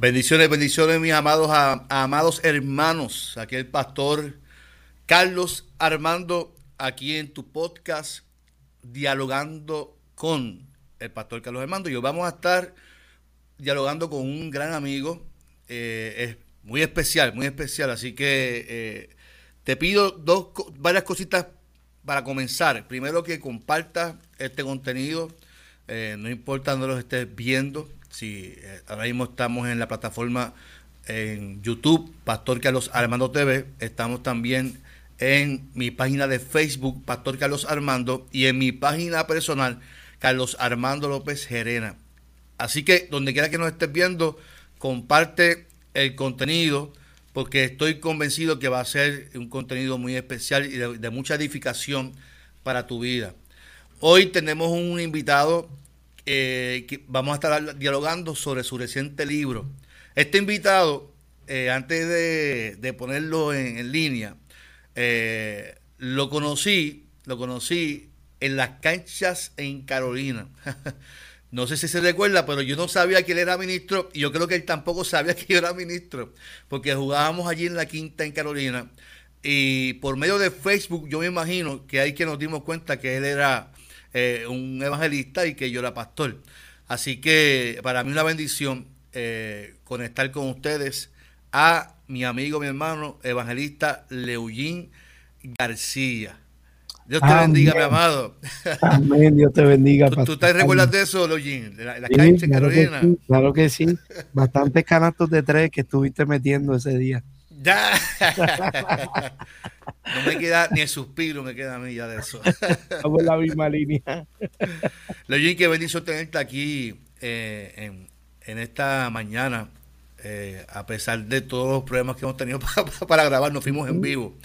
Bendiciones, bendiciones, mis amados, amados hermanos. Aquí el pastor Carlos Armando, aquí en tu podcast, dialogando con el pastor Carlos Armando. Y hoy vamos a estar dialogando con un gran amigo, eh, es muy especial, muy especial. Así que eh, te pido dos, varias cositas para comenzar. Primero que compartas este contenido, eh, no importa dónde lo estés viendo Sí, eh, ahora mismo estamos en la plataforma en YouTube, Pastor Carlos Armando TV. Estamos también en mi página de Facebook, Pastor Carlos Armando, y en mi página personal, Carlos Armando López Gerena. Así que donde quiera que nos estés viendo, comparte el contenido, porque estoy convencido que va a ser un contenido muy especial y de mucha edificación para tu vida. Hoy tenemos un invitado eh, vamos a estar dialogando sobre su reciente libro. Este invitado, eh, antes de, ponerlo en, línea, eh, lo conocí, lo conocí en las canchas en Carolina. no sé si se recuerda, pero yo no sabía que él era ministro y yo creo que él tampoco sabía que yo era ministro, porque jugábamos allí en la quinta en Carolina y por medio de Facebook yo me imagino que ahí que nos dimos cuenta que él era eh, un evangelista y que yo era pastor. Así que para mí una bendición eh, conectar con ustedes a mi amigo, mi hermano, evangelista Leugín García. Dios te bendiga, mi amado. Amén, Dios te bendiga. ¿Tú, te recuerdas de eso, Leugín? De la, Carolina. claro que sí. Bastantes canastos de tres que estuviste metiendo ese día. Ya. no me queda ni el suspiro, me queda a mí ya de eso. Estamos en la misma línea. Leoyin, qué bendición tenerte aquí eh, en, esta mañana. Eh, a pesar de todos los problemas que hemos tenido para, grabar, nos fuimos en vivo.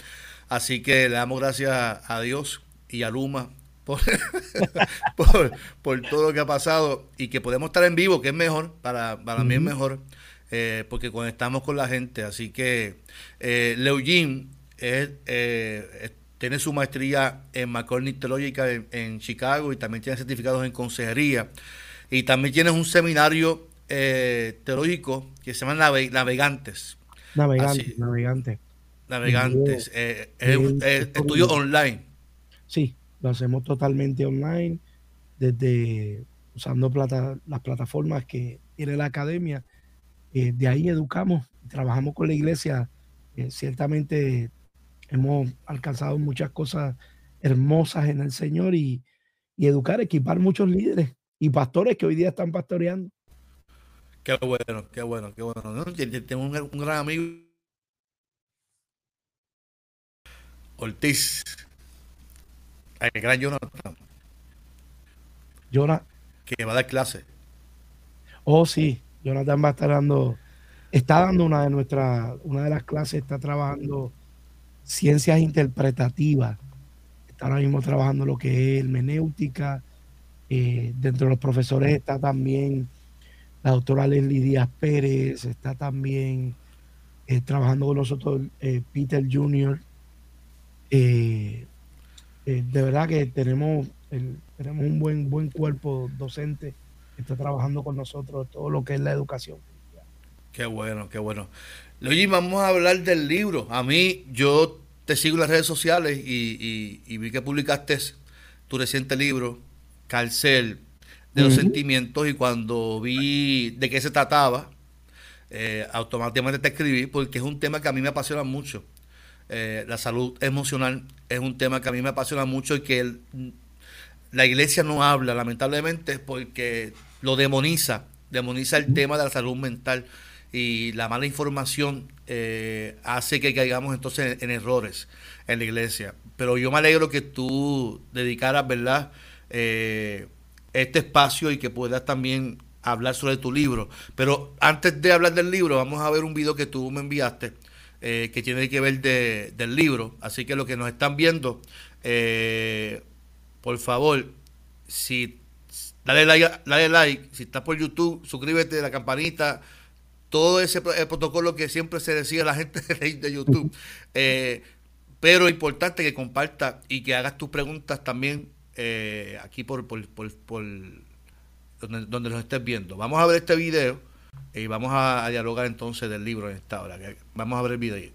Así que le damos gracias a Dios y a Luma por, por, todo lo que ha pasado y que podemos estar en vivo, que es mejor, para, para mí es mejor. Eh, porque conectamos con la gente. Así que eh, eh tiene su maestría en McCormick Teológica en, Chicago y también tiene certificados en consejería. Y también tiene un seminario eh, teológico que se llama Navegantes. Navegantes, Navegantes. Navegantes. es, estudio online. Sí, lo hacemos totalmente online, desde usando plata, las plataformas que tiene la academia eh, de ahí educamos, trabajamos con la iglesia. Eh, ciertamente hemos alcanzado muchas cosas hermosas en el Señor y, educar, equipar muchos líderes y pastores que hoy día están pastoreando. Qué bueno, qué bueno, qué bueno. Tengo un, gran amigo, Ortiz, el gran Jonathan. Jonathan. Que va a dar clase. Oh, sí, Jonathan va a estar dando, está dando una de nuestras, una de las clases, está trabajando ciencias interpretativas, está ahora mismo trabajando lo que es hermenéutica, eh, dentro de los profesores está también la doctora Leslie Díaz Pérez, está también eh, trabajando con nosotros eh, Peter Jr. de verdad que tenemos, tenemos un buen, buen cuerpo docente está trabajando con nosotros todo lo que es la educación. Qué bueno, qué bueno. Luigi, vamos a hablar del libro. A mí, yo te sigo en las redes sociales y, vi que publicaste tu reciente libro, Carcel, de los sentimientos, y cuando vi de qué se trataba, eh, automáticamente te escribí porque es un tema que a mí me apasiona mucho. Eh, la salud emocional es un tema que a mí me apasiona mucho y que el, la iglesia no habla, lamentablemente, porque lo demoniza, demoniza el tema de la salud mental y la mala información eh, hace que caigamos entonces en, errores en la iglesia. Pero yo me alegro que tú dedicaras, ¿verdad?, eh, este espacio y que puedas también hablar sobre tu libro. Pero antes de hablar del libro, vamos a ver un video que tú me enviaste. Eh, que tiene que ver del libro. Así que los que nos están viendo, por favor, si dale like, dale like, si estás por YouTube, suscríbete, la campanita, todo ese protocolo que siempre se decía a la gente de YouTube. Eh, pero importante que compartas y que hagas tus preguntas también eh, aquí por, por, por, donde, donde, los estés viendo. Vamos a ver este video Y vamos a, dialogar entonces del libro en esta hora. Vamos a ver el video.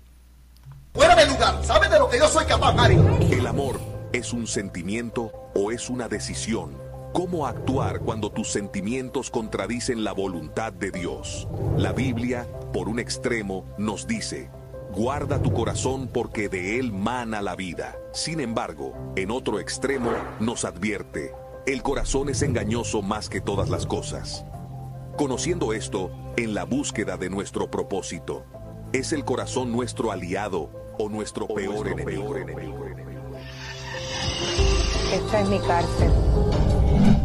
Fuera de lugar, ¿sabes de lo que yo soy capaz, Mario? El amor es un sentimiento o es una decisión. ¿Cómo actuar cuando tus sentimientos contradicen la voluntad de Dios? La Biblia, por un extremo, nos dice, guarda tu corazón porque de él mana la vida. Sin embargo, en otro extremo, nos advierte, el corazón es engañoso más que todas las cosas. Conociendo esto, en la búsqueda de nuestro propósito, ¿es el corazón nuestro aliado o nuestro, peor, enemigo? Esta es mi cárcel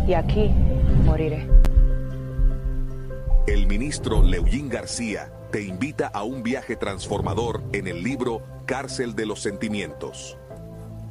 y aquí moriré. El ministro Leuyín García te invita a un viaje transformador en el libro Cárcel de los Sentimientos.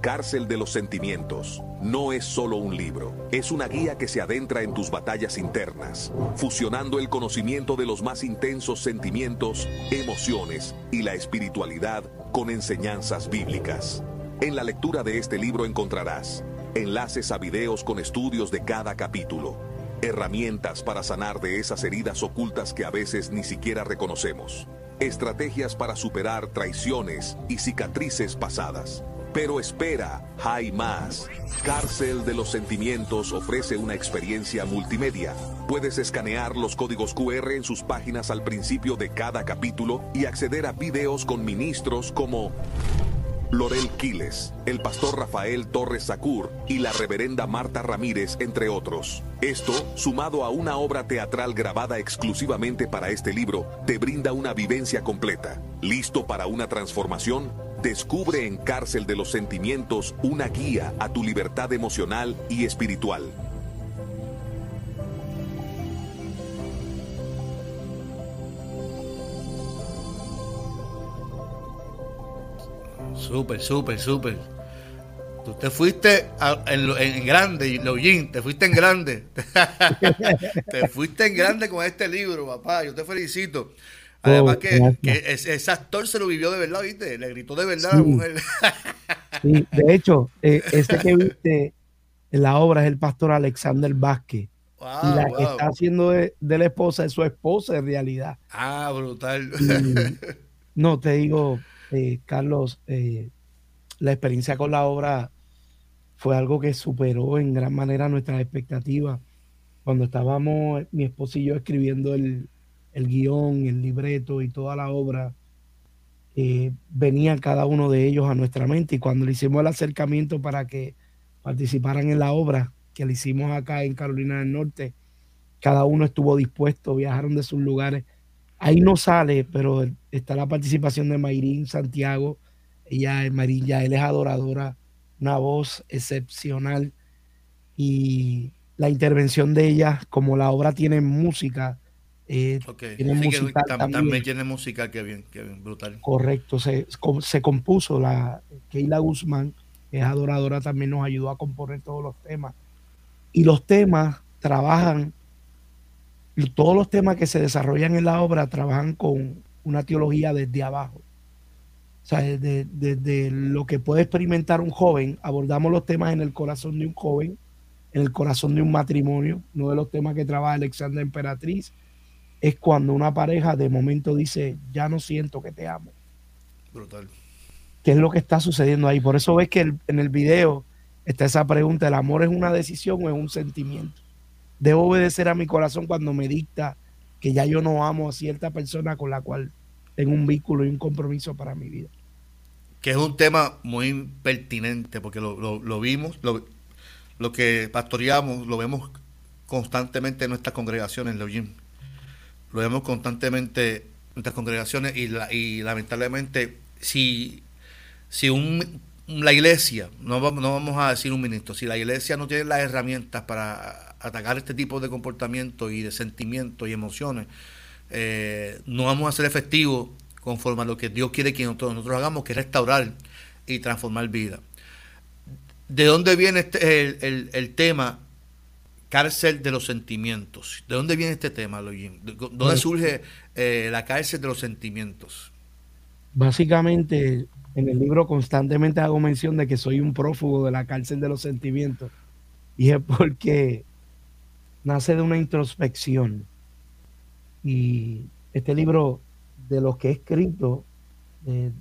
Cárcel de los Sentimientos no es solo un libro, es una guía que se adentra en tus batallas internas, fusionando el conocimiento de los más intensos sentimientos, emociones y la espiritualidad con enseñanzas bíblicas. En la lectura de este libro encontrarás enlaces a videos con estudios de cada capítulo, herramientas para sanar de esas heridas ocultas que a veces ni siquiera reconocemos, estrategias para superar traiciones y cicatrices pasadas pero espera, hay más. Cárcel de los Sentimientos ofrece una experiencia multimedia. Puedes escanear los códigos QR en sus páginas al principio de cada capítulo y acceder a videos con ministros como Lorel Quiles, el pastor Rafael Torres Sacur y la reverenda Marta Ramírez, entre otros. Esto, sumado a una obra teatral grabada exclusivamente para este libro, te brinda una vivencia completa. ¿Listo para una transformación? Descubre en Cárcel de los Sentimientos una guía a tu libertad emocional y espiritual. Súper, súper, súper. Tú te fuiste en, grande, Login, te fuiste en grande. te fuiste en grande con este libro, papá. Yo te felicito. Además oh, que, ese, actor se lo vivió de verdad, ¿viste? Le gritó de verdad a la mujer. sí, de hecho, eh, este que viste en la obra es el pastor Alexander Vázquez. y la que está haciendo de, la esposa es su esposa en realidad. Ah, brutal. no, te digo, eh, Carlos, eh, la experiencia con la obra fue algo que superó en gran manera nuestras expectativas. Cuando estábamos mi esposo y yo escribiendo el, el guion, el libreto y toda la obra, eh, venían cada uno de ellos a nuestra mente. Y cuando le hicimos el acercamiento para que participaran en la obra, que le hicimos acá en Carolina del Norte, cada uno estuvo dispuesto, viajaron de sus lugares. Ahí no sale, pero está la participación de Mayrín Santiago. Ella, Mayrín, ya él es adoradora, una voz excepcional. Y la intervención de ella, como la obra tiene música, eh, también. tiene música que bien, que bien, brutal. Correcto, se, se compuso la Keila Guzmán, que es adoradora, también nos ayudó a componer todos los temas. Y los temas trabajan, todos los temas que se desarrollan en la obra trabajan con una teología desde abajo. O sea, desde, desde lo que puede experimentar un joven, abordamos los temas en el corazón de un joven, en el corazón de un matrimonio, uno de los temas que trabaja Alexandra Emperatriz, es cuando una pareja de momento dice, ya no siento que te amo. Brutal. ¿Qué es lo que está sucediendo ahí? Por eso ves que en el video está esa pregunta, ¿el amor es una decisión o es un sentimiento? Debo obedecer a mi corazón cuando me dicta que ya yo no amo a cierta persona con la cual tengo un vínculo y un compromiso para mi vida. Que es un tema muy pertinente porque lo, vimos, lo, lo, que pastoreamos, lo vemos constantemente en nuestras congregaciones, Leojín lo vemos constantemente en nuestras congregaciones y, y lamentablemente si, si un, la iglesia, no no vamos a decir un ministro, si la iglesia no tiene las herramientas para atacar este tipo de comportamiento y de sentimientos y emociones, eh, no vamos a ser efectivos conforme a lo que Dios quiere que nosotros, nosotros hagamos, que es restaurar y transformar vida. ¿De dónde viene este, el, el, el tema cárcel de los sentimientos. ¿De dónde viene este tema, Login? ¿Dónde surge eh, la cárcel de los sentimientos? Básicamente, en el libro constantemente hago mención de que soy un prófugo de la cárcel de los sentimientos. Y es porque nace de una introspección. Y este libro, de los que he escrito, eh,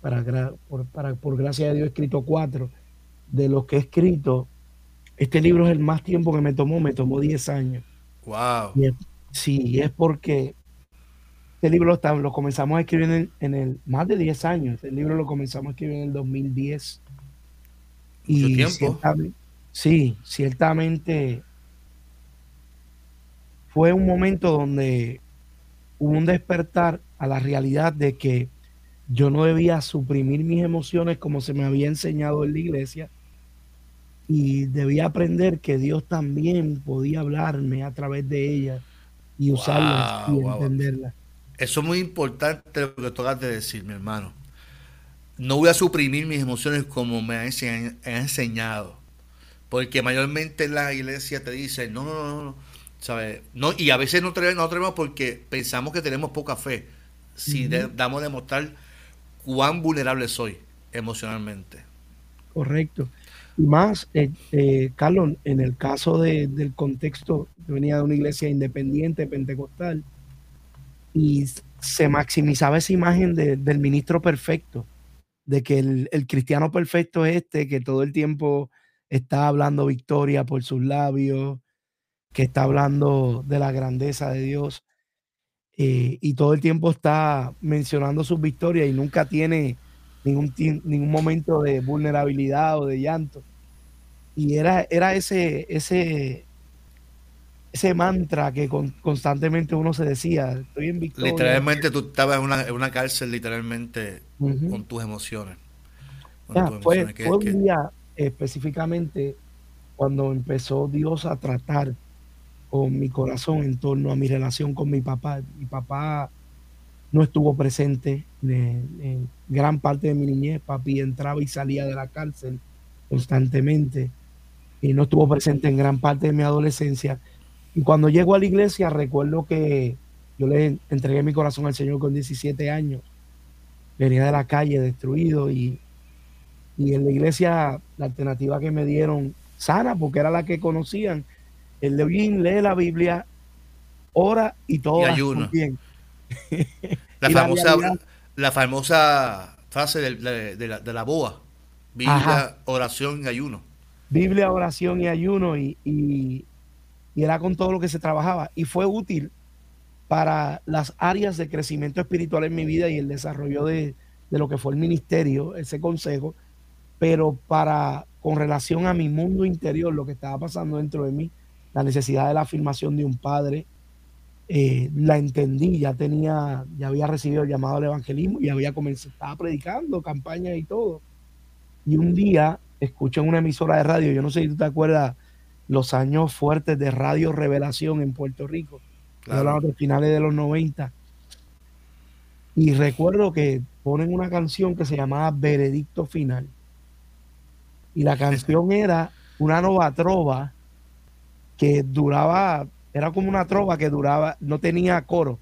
para, por, para, por gracia de Dios he escrito cuatro, de los que he escrito, este libro es el más tiempo que me tomó, me tomó 10 años. Wow. sí, es porque este libro lo, lo comenzamos a escribir en, el más de 10 años. Este libro lo comenzamos a escribir en el 2010. Mucho y tiempo. sí, ciertamente fue un momento donde hubo un despertar a la realidad de que yo no debía suprimir mis emociones como se me había enseñado en la iglesia y debía aprender que Dios también podía hablarme a través de ellas y usarlas y entenderlas. Eso es muy importante lo que tocas de decir, mi hermano. No voy a suprimir mis emociones como me han enseñado. Porque mayormente en la iglesia te dicen, no, no, no, no, ¿sabes? No, y a veces no tenemos, no porque pensamos que tenemos poca fe. Si damos a demostrar cuán vulnerable soy emocionalmente. Correcto. Y más, eh, eh, Carlos, en el caso del contexto, yo venía de una iglesia independiente, pentecostal, y se maximizaba esa imagen del ministro perfecto, de que el, cristiano perfecto es este, que todo el tiempo está hablando victoria por sus labios, que está hablando de la grandeza de Dios, eh, y todo el tiempo está mencionando sus victorias y nunca tiene ningún, ningún momento de vulnerabilidad o de llanto. Y era, era ese, ese, ese mantra que constantemente uno se decía, estoy en victoria. Literalmente tú estabas en una, cárcel, literalmente, con tus emociones. fue, un día específicamente cuando empezó Dios a tratar con mi corazón en torno a mi relación con mi papá. Mi papá no estuvo presente en, gran parte de mi niñez. Papi entraba y salía de la cárcel constantemente y no estuvo presente en gran parte de mi adolescencia. Y cuando llego a la iglesia, recuerdo que yo le entregué mi corazón al Señor con 17 años. Venía de la calle destruido y, y en la iglesia la alternativa que me dieron sana, porque era la que conocían, el bien lee la Biblia, ora y todo. Bien. la, famosa, la, famosa frase de, la, boa. Biblia, oración y ayuno. Biblia, oración y ayuno y, y, era con todo lo que se trabajaba y fue útil para las áreas de crecimiento espiritual en mi vida y el desarrollo de, de lo que fue el ministerio, ese consejo, pero para con relación a mi mundo interior, lo que estaba pasando dentro de mí, la necesidad de la afirmación de un padre, eh, la entendí, ya tenía, ya había recibido el llamado al evangelismo y había comenzado, estaba predicando campañas y todo. Y un día escuché en una emisora de radio, yo no sé si tú te acuerdas, los años fuertes de Radio Revelación en Puerto Rico, claro. de finales de los 90. Y recuerdo que ponen una canción que se llamaba Veredicto Final. Y la canción era una nova trova que duraba, era como una trova que duraba, no tenía coro,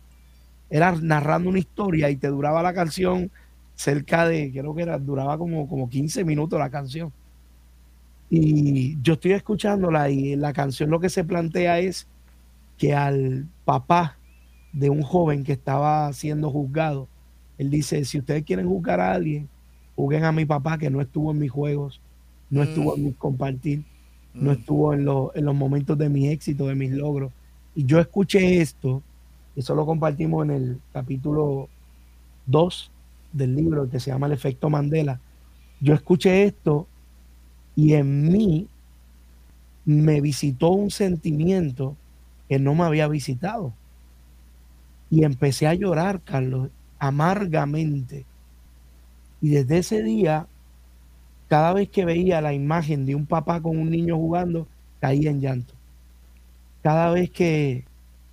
era narrando una historia y te duraba la canción cerca de, creo que era, duraba como, como 15 minutos la canción. Y yo estoy escuchándola y la canción lo que se plantea es que al papá de un joven que estaba siendo juzgado, él dice, si ustedes quieren juzgar a alguien, juzguen a mi papá que no estuvo en mis juegos, no estuvo en mi compartir no mm. estuvo en, en, los momentos de mi éxito, de mis logros. Y yo escuché esto, eso lo compartimos en el capítulo 2 del libro que se llama El efecto Mandela. Yo escuché esto y en mí me visitó un sentimiento que no me había visitado. Y empecé a llorar, Carlos, amargamente. Y desde ese día cada vez que veía la imagen de un papá con un niño jugando, caía en llanto. Cada vez que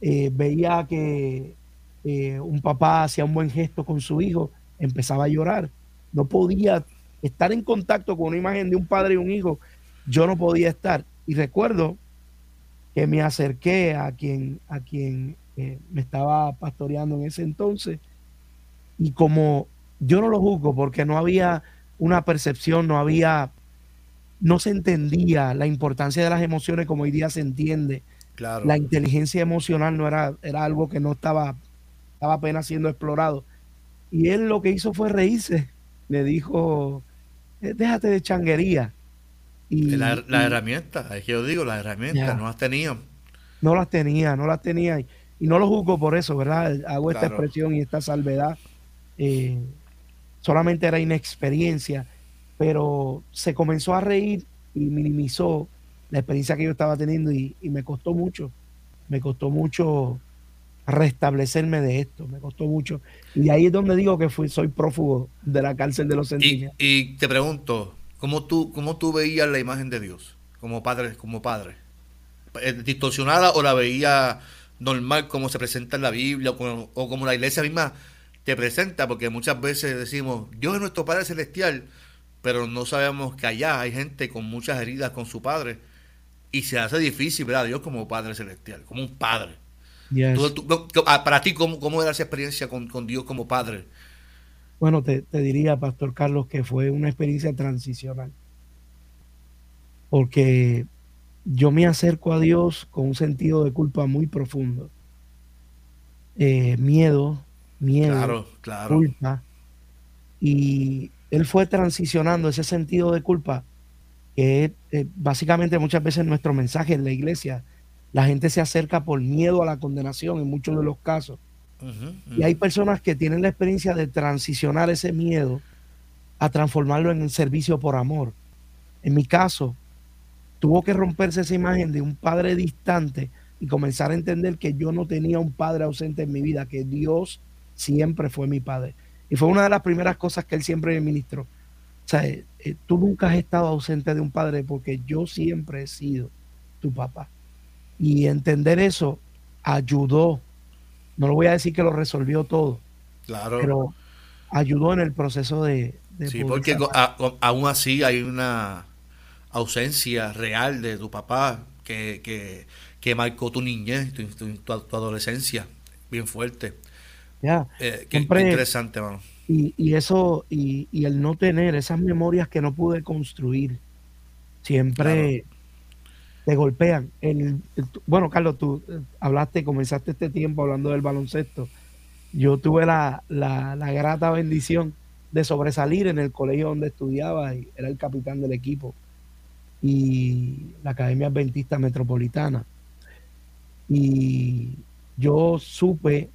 eh, veía que eh, un papá hacía un buen gesto con su hijo, empezaba a llorar. No podía estar en contacto con una imagen de un padre y un hijo. Yo no podía estar. Y recuerdo que me acerqué a quien, a quien eh, me estaba pastoreando en ese entonces. Y como yo no lo juzgo porque no había una percepción, no había, no se entendía la importancia de las emociones como hoy día se entiende Claro. La inteligencia emocional no era, era algo que no estaba, estaba apenas siendo explorado. Y él lo que hizo fue reírse. Le dijo, "Eh, déjate de changuería. Y, La, la y herramienta, es que yo digo, las herramientas Ya. no las tenían. no las tenía, no las tenía. Y, y no lo juzgo por eso, ¿verdad? Hago esta expresión y esta salvedad. Eh, solamente era inexperiencia, pero se comenzó a reír y minimizó la experiencia que yo estaba teniendo y, y me costó mucho, me costó mucho restablecerme de esto, me costó mucho. Y ahí es donde digo que fui, soy prófugo de la cárcel de los Y, sentimientos. y te pregunto, ¿cómo tú, ¿cómo tú veías la imagen de Dios como padre? Como padre? Eh, ¿Distorsionada o la veía normal como se presenta en la Biblia o como, o como la iglesia misma te presenta? Porque muchas veces decimos, Dios es nuestro Padre Celestial, pero no sabemos que allá hay gente con muchas heridas con su Padre y se hace difícil ver a Dios como Padre Celestial, como un Padre. Yes. Tú- tú- tú- ah, para ti, ¿cómo, ¿cómo era esa experiencia con, con Dios como Padre? Bueno, te, te diría, Pastor Carlos, que fue una experiencia transicional. Porque yo me acerco a Dios con un sentido de culpa muy profundo. Eh, miedo, miedo, Claro, claro. culpa. Y él fue transicionando ese sentido de culpa, que es eh, básicamente muchas veces nuestro mensaje en la iglesia. La gente se acerca por miedo a la condenación en muchos de los casos. Y hay personas que tienen la experiencia de transicionar ese miedo a transformarlo en servicio por amor. En mi caso, tuvo que romperse esa imagen de un padre distante y comenzar a entender que yo no tenía un padre ausente en mi vida, que Dios siempre fue mi padre. Y fue una de las primeras cosas que él siempre me ministró. O sea, eh, eh, tú nunca has estado ausente de un padre porque yo siempre he sido tu papá. Y entender eso ayudó. No lo voy a decir que lo resolvió todo, Claro. pero ayudó en el proceso de... de Sí, porque a- aún así hay una ausencia real de tu papá que, que, que marcó tu niñez, tu- tu- tu adolescencia, bien fuerte. Ya. Eh, qué, Siempre- qué interesante, mano. Y, y eso, y, y el no tener esas memorias que no pude construir, siempre te golpean. El, el- bueno, Carlos, tú eh, hablaste, comenzaste este tiempo hablando del baloncesto. Yo tuve la, la, la grata bendición de sobresalir en el colegio donde estudiaba y era el capitán del equipo y la Academia Adventista Metropolitana. Y yo supe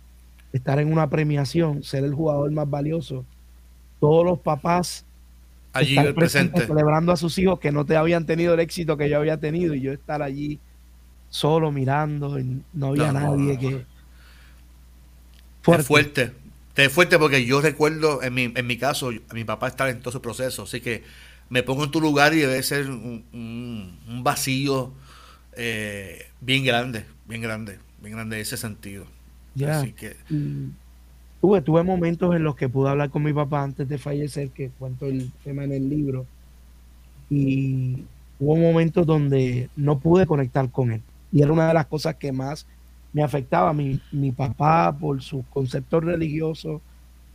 estar en una premiación, ser el jugador más valioso. Todos los papás Allí estar presente. celebrando a sus hijos que no te habían tenido el éxito que yo había tenido y yo estar allí solo mirando y no había No, nadie no. que Fuerte. fuerte. Es fuerte porque yo recuerdo, en mi, en mi caso, a mi papá estar en todo su proceso, así que me pongo en tu lugar y debe ser un, un- un vacío eh, bien grande, bien grande, bien grande en ese sentido. Ya. Así que, Y tuve, tuve momentos en los que pude hablar con mi papá antes de fallecer, que cuento el tema en el libro, y hubo momentos donde no pude conectar con él. Y era una de las cosas que más me afectaba. Mi, mi papá, por sus conceptos religiosos,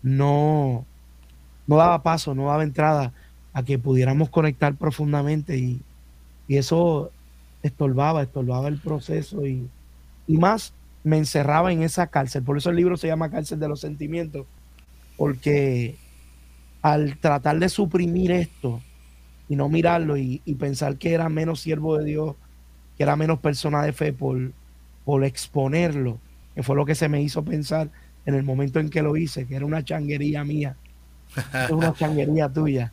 no, no daba paso, no daba entrada a que pudiéramos conectar profundamente y, y eso estorbaba, estorbaba el proceso y, y más me encerraba en esa cárcel. Por eso el libro se llama Cárcel de los Sentimientos, porque al tratar de suprimir esto y no mirarlo y, y pensar que era menos siervo de Dios, que era menos persona de fe por, por exponerlo, que fue lo que se me hizo pensar en el momento en que lo hice, que era una changuería mía, es una changuería tuya.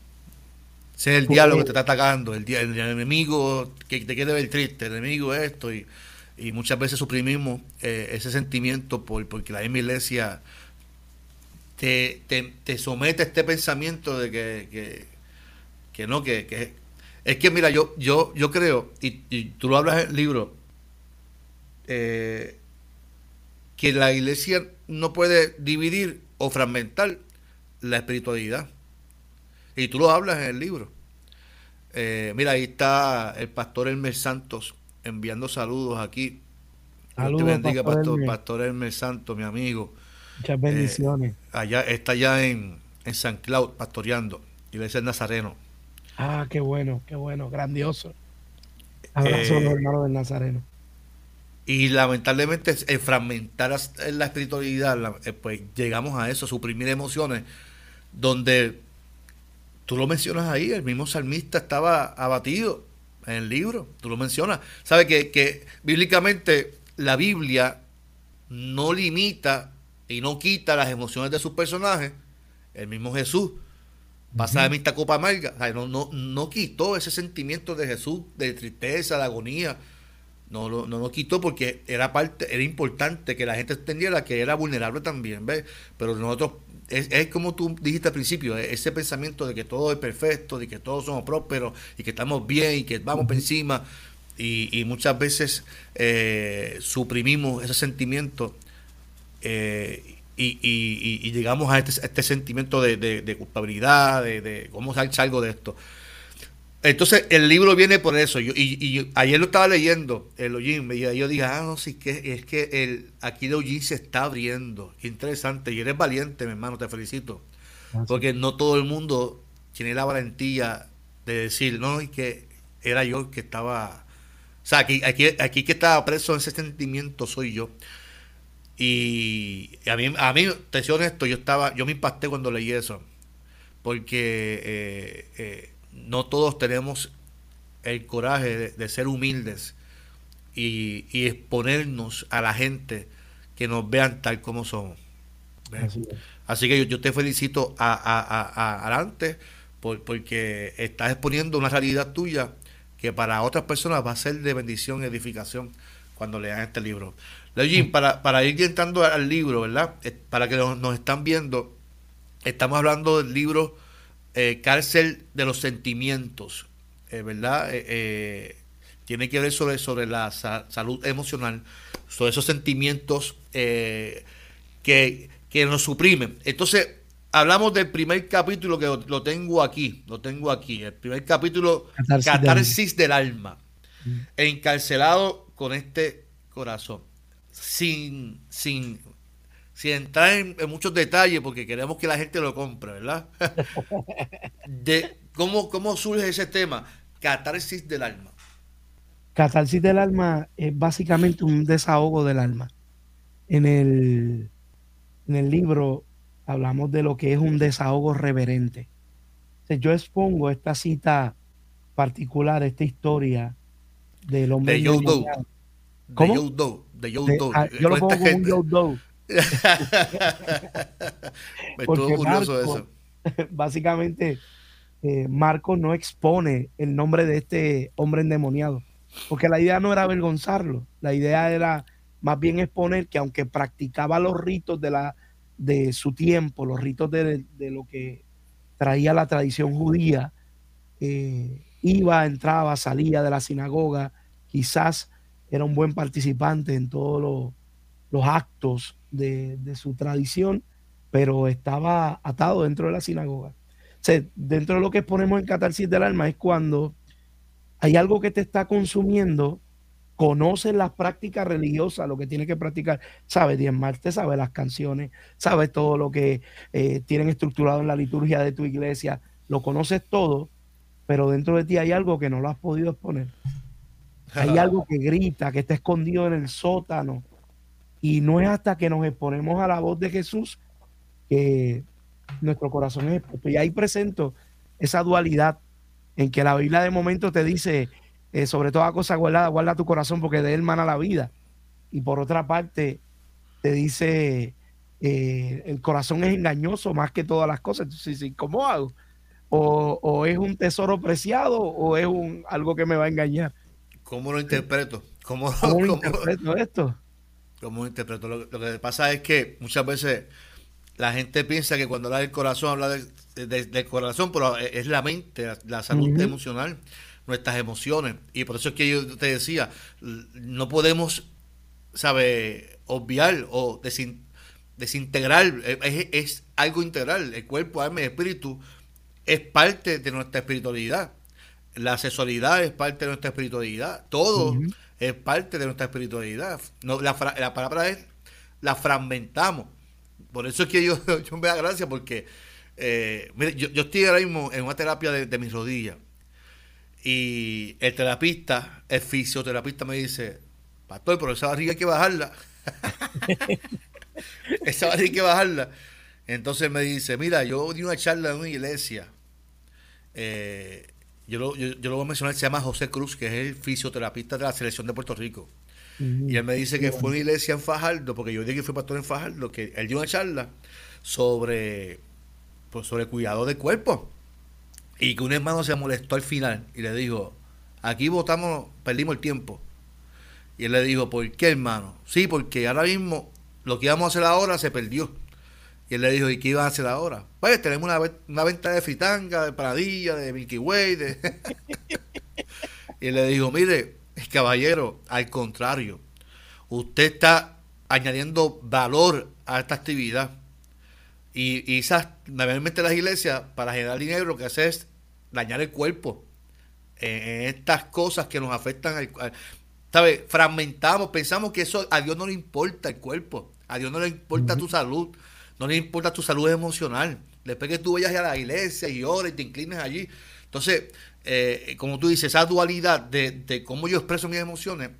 ese es el Porque- diablo que te está atacando, el enemigo que te quiere ver triste, el enemigo esto, y, y muchas veces suprimimos eh, ese sentimiento por, porque la misma iglesia te, te, te somete a este pensamiento de que, que, que no, que, que- es que mira, yo, yo, yo creo, y, tú lo hablas en el libro, eh, que la iglesia no puede dividir o fragmentar la espiritualidad. Y tú lo hablas en el libro. Eh, mira, ahí está el pastor Elmer Santos enviando saludos aquí. Dios Saludos, te bendiga, Pastor pastor, Elmer Santos, mi amigo. Muchas bendiciones. Allá está allá en, en San Cloud pastoreando. Iglesia del Nazareno. ah, qué bueno, qué bueno, grandioso. Abrazo eh, hermanos del Nazareno. Y lamentablemente el fragmentar la espiritualidad, eh, pues llegamos a eso, suprimir emociones, donde tú lo mencionas ahí, el mismo salmista estaba abatido en el libro, tú lo mencionas. Sabe que, que bíblicamente la Biblia no limita y no quita las emociones de sus personajes, el mismo Jesús pasa de esta copa amarga, no, no, no quitó ese sentimiento de Jesús, de tristeza, de agonía, no lo no, no, quitó porque era parte, era importante que la gente entendiera que era vulnerable también, ¿ves? Pero nosotros, es, es, como tú dijiste al principio, e, ese pensamiento de que todo es perfecto, de que todos somos prósperos y que estamos bien y que vamos por encima, y, muchas veces eh, suprimimos ese sentimiento eh, y, llegamos a este, este sentimiento de, culpabilidad, de, cómo salgo de esto. Entonces el libro viene por eso. y, ayer lo estaba leyendo, el Ojin, y yo dije, ah, no, sí, que es que el, aquí el Ojin se está abriendo. interesante. Y eres valiente, mi hermano, te felicito. Porque no todo el mundo tiene la valentía de decir, no, y que era yo que estaba o sea, aquí, aquí, aquí que estaba preso en ese sentimiento soy yo. Y a mí, a mí, te soy honesto, yo estaba, yo me impacté cuando leí eso. Porque eh, eh, no todos tenemos el coraje de, ser humildes y, exponernos a la gente que nos vean tal como somos. Así, que yo, te felicito a, adelante por, porque estás exponiendo una realidad tuya que para otras personas va a ser de bendición y edificación cuando lean este libro. Leojín, para, para ir entrando al libro, ¿verdad? Para que nos, están viendo, estamos hablando del libro eh, Cárcel de los Sentimientos, eh, ¿verdad? tiene que ver sobre, sobre la salud emocional, sobre esos sentimientos que, que nos suprimen. Entonces, hablamos del primer capítulo que lo, tengo aquí, lo tengo aquí, el primer capítulo, Catarsis, del, alma, mm. encarcelado con este corazón, sin, sin, sin entrar en, muchos detalles, porque queremos que la gente lo compre, ¿verdad? de cómo, cómo surge ese tema, catarsis del alma. Catarsis del alma es básicamente un desahogo del alma. En el, en el libro hablamos de lo que es un desahogo reverente. yo expongo esta cita particular, esta historia del hombre de Yodo. ¿Cómo? De Yodo. Ah, yo lo pongo como un Yodo. Me estuvo curioso eso. Básicamente, eh, Marco no expone el nombre de este hombre endemoniado, porque la idea no era avergonzarlo, la idea era más bien exponer que aunque practicaba los ritos de la de su tiempo, los ritos de, lo que traía la tradición judía, eh, iba, entraba, salía de la sinagoga, quizás era un buen participante en todos los actos de, su tradición, pero estaba atado dentro de la sinagoga. dentro de lo que exponemos en Catarsis del Alma es cuando hay algo que te está consumiendo conoces las prácticas religiosas, lo que tienes que practicar, sabes diezmarte, sabes las canciones, sabes todo lo que eh, tienen estructurado en la liturgia de tu iglesia, lo conoces todo, pero dentro de ti hay algo que no lo has podido exponer. Hay algo que grita, que está escondido en el sótano. Y no es hasta que nos exponemos a la voz de Jesús que nuestro corazón es expuesto. Y ahí presento esa dualidad en que la Biblia de momento te dice, eh, sobre toda cosa guarda, guarda tu corazón porque de él mana la vida. Y por otra parte, te dice, eh, el corazón es engañoso más que todas las cosas. Entonces, ¿cómo hago? O, es un tesoro preciado o es un, algo que me va a engañar. ¿Cómo lo interpreto? ¿Cómo, ¿Cómo, interpreto esto? ¿Cómo interpreto? Lo, que pasa es que muchas veces la gente piensa que cuando habla del corazón, habla del corazón, pero es la mente, la, salud emocional nuestras emociones. Y por eso es que yo te decía, no podemos, ¿sabe?, obviar o desintegrar. Es, algo integral. El cuerpo, alma y espíritu es parte de nuestra espiritualidad. La sexualidad es parte de nuestra espiritualidad. Todo es parte de nuestra espiritualidad. No, la, la palabra es, la fragmentamos. Por eso es que yo, yo me da gracia porque, eh, mire, yo, yo, estoy ahora mismo en una terapia de, de mis rodillas y el terapista, el fisioterapista me dice, pastor, pero esa barriga hay que bajarla. esa barriga hay que bajarla. Entonces me dice, mira, yo di una charla en una iglesia. Eh, yo, lo, yo, lo voy a mencionar, se llama José Cruz, que es el fisioterapeuta de la selección de Puerto Rico. Y él me dice que fue una iglesia en Fajardo, porque yo dije que fue pastor en Fajardo, que él dio una charla sobre, pues, sobre cuidado del cuerpo. Y que un hermano se molestó al final y le dijo, aquí votamos, perdimos el tiempo. Y él le dijo, ¿por qué hermano? Sí, porque ahora mismo lo que íbamos a hacer ahora se perdió. Y él le dijo, ¿y qué iban a hacer ahora? Pues tenemos una, venta de fritanga, de paradilla, de Milky Way. De... y él le dijo, mire, caballero, al contrario, usted está añadiendo valor a esta actividad. Y, y esas, normalmente las iglesias, para generar dinero, lo que hace es dañar el cuerpo en, estas cosas que nos afectan al, ¿sabe? Fragmentamos, pensamos que eso a Dios no le importa el cuerpo, a Dios no le importa tu salud, no le importa tu salud emocional. Después que tú vayas a la iglesia y ores y te inclines allí. Entonces, eh, como tú dices, esa dualidad de, cómo yo expreso mis emociones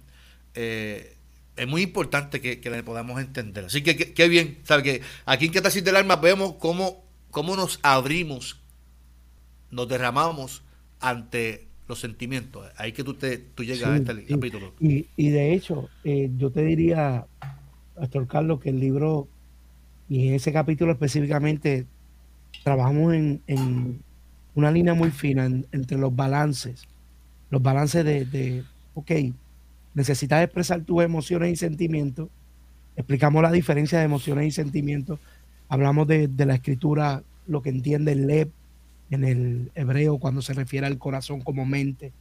eh, es muy importante que, que la podamos entender. Así que qué bien, ¿sabe? Que aquí en Catarsis del Alma vemos cómo, cómo nos abrimos, nos derramamos ante los sentimientos. Ahí que tú, te, tú llegas a este capítulo. Y, y de hecho, eh, yo te diría, Pastor Carlos, que el libro y en ese capítulo específicamente trabajamos en, una línea muy fina entre los balances. Los balances de, de, ok, necesitas expresar tus emociones y sentimientos. Explicamos la diferencia de emociones y sentimientos. Hablamos de, la escritura, lo que entiende el Leb en el hebreo cuando se refiere al corazón como mente.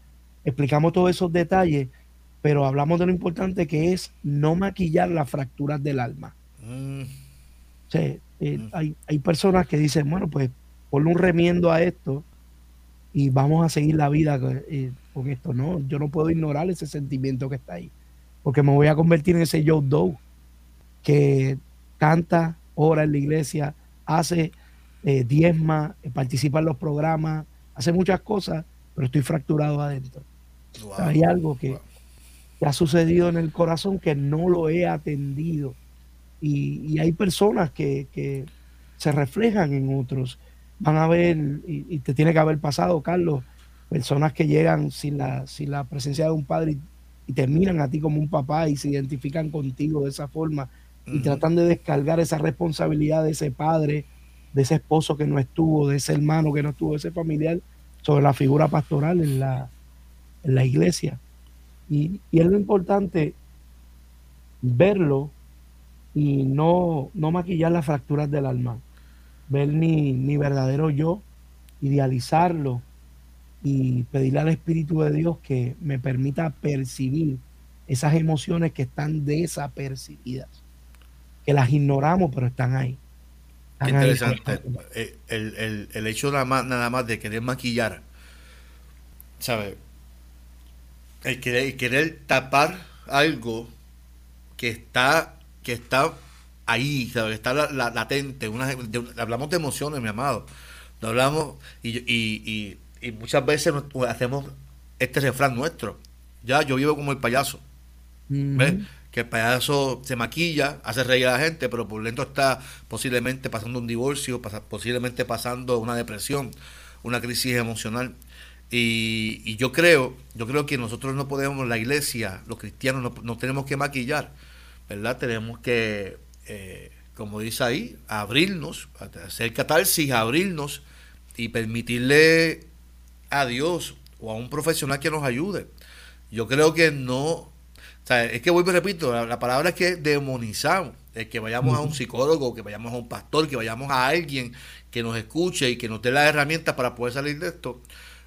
Explicamos todos esos detalles, pero hablamos de lo importante que es no maquillar las fracturas del alma. Mm. Eh, mm. hay, hay, personas que dicen, bueno, pues ponle un remiendo a esto y vamos a seguir la vida eh, con esto. No, yo no puedo ignorar ese sentimiento que está ahí, porque me voy a convertir en ese Joe Doe que canta, ora en la iglesia, hace eh, diezma, participa en los programas, hace muchas cosas, pero estoy fracturado adentro. hay algo que, que ha sucedido en el corazón que no lo he atendido y, hay personas que, se reflejan en otros. Van a ver, y, te tiene que haber pasado, Carlos, personas que llegan sin la, sin la presencia de un padre y, te miran a ti como un papá y se identifican contigo de esa forma y tratan de descargar esa responsabilidad de ese padre, de ese esposo que no estuvo, de ese hermano que no estuvo, de ese familiar, sobre la figura pastoral en la, en la iglesia. Y, y es lo importante verlo y no, no maquillar las fracturas del alma, ver mi, mi verdadero yo, idealizarlo y pedirle al Espíritu de Dios que me permita percibir esas emociones que están desapercibidas, que las ignoramos, pero están ahí. interesante. Eh, el, el, el, hecho nada más, nada más de querer maquillar, ¿sabes? El querer, el querer tapar algo que está que está ahí, está la, latente. Una, hablamos de emociones, mi amado. hablamos y, muchas veces hacemos este refrán nuestro. Ya, yo vivo como el payaso. Que el payaso se maquilla, hace reír a la gente, pero por dentro está posiblemente pasando un divorcio, posiblemente pasando una depresión, una crisis emocional. Y, yo creo, yo creo que nosotros no podemos, la iglesia, los cristianos, no, no tenemos que maquillar ¿verdad? Tenemos que, eh, como dice ahí, abrirnos, hacer catarsis, abrirnos y permitirle a Dios o a un profesional que nos ayude. Yo creo que no, o sea, es que vuelvo y repito, la, palabra es que demonizamos, es que vayamos a un psicólogo, que vayamos a un pastor, que vayamos a alguien que nos escuche y que nos dé las herramientas para poder salir de esto.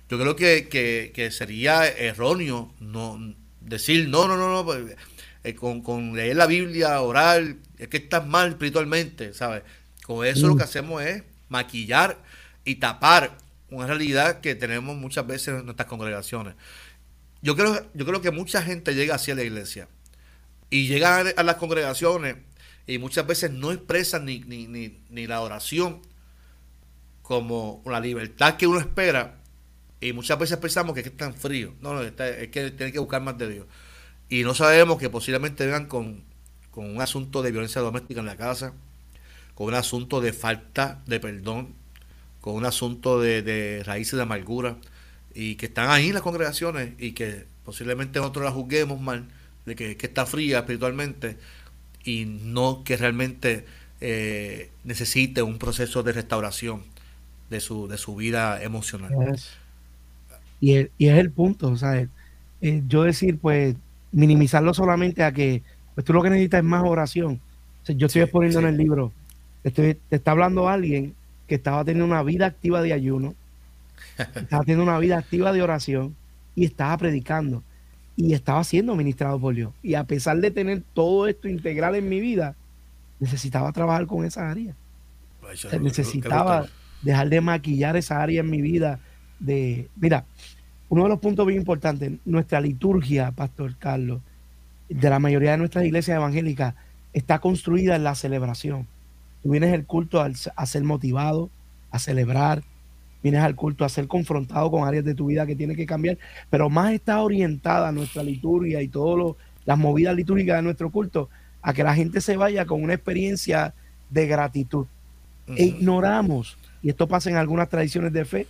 Yo creo que, que, que sería erróneo no decir, no, no, no, no, pues, eh, con, leer la Biblia, orar, es que estás mal espiritualmente, ¿sabes? Con eso lo que mm. hacemos es maquillar y tapar una realidad que tenemos muchas veces en nuestras congregaciones. Yo creo, yo creo que mucha gente llega hacia la iglesia y llega a, las congregaciones y muchas veces no expresan ni, ni, ni, la oración como la libertad que uno espera y muchas veces pensamos que es tan frío. No, no, es que tiene que buscar más de Dios. Y no sabemos que posiblemente vengan con, con un asunto de violencia doméstica en la casa, con un asunto de falta de perdón, con un asunto de, raíces de amargura, y que están ahí en las congregaciones y que posiblemente nosotros la juzguemos mal, de que, está fría espiritualmente y no que realmente eh, necesite un proceso de restauración de su, de su vida emocional. Y, es, el punto, o sea, eh, yo decir, pues, minimizarlo solamente a que pues tú lo que necesitas es más oración. yo estoy exponiendo en el libro, te está hablando alguien que estaba teniendo una vida activa de ayuno, estaba teniendo una vida activa de oración y estaba predicando y estaba siendo ministrado por Dios. Y a pesar de tener todo esto integral en mi vida, necesitaba trabajar con esa área. necesitaba dejar de maquillar esa área en mi vida. De, mira, uno de los puntos bien importantes, nuestra liturgia, Pastor Carlos, de la mayoría de nuestras iglesias evangélicas, está construida en la celebración. Tú vienes al culto a ser motivado, a celebrar, vienes al culto a ser confrontado con áreas de tu vida que tiene que cambiar, pero más está orientada nuestra liturgia y todas las movidas litúrgicas de nuestro culto a que la gente se vaya con una experiencia de gratitud. E ignoramos, y esto pasa en algunas tradiciones de fe,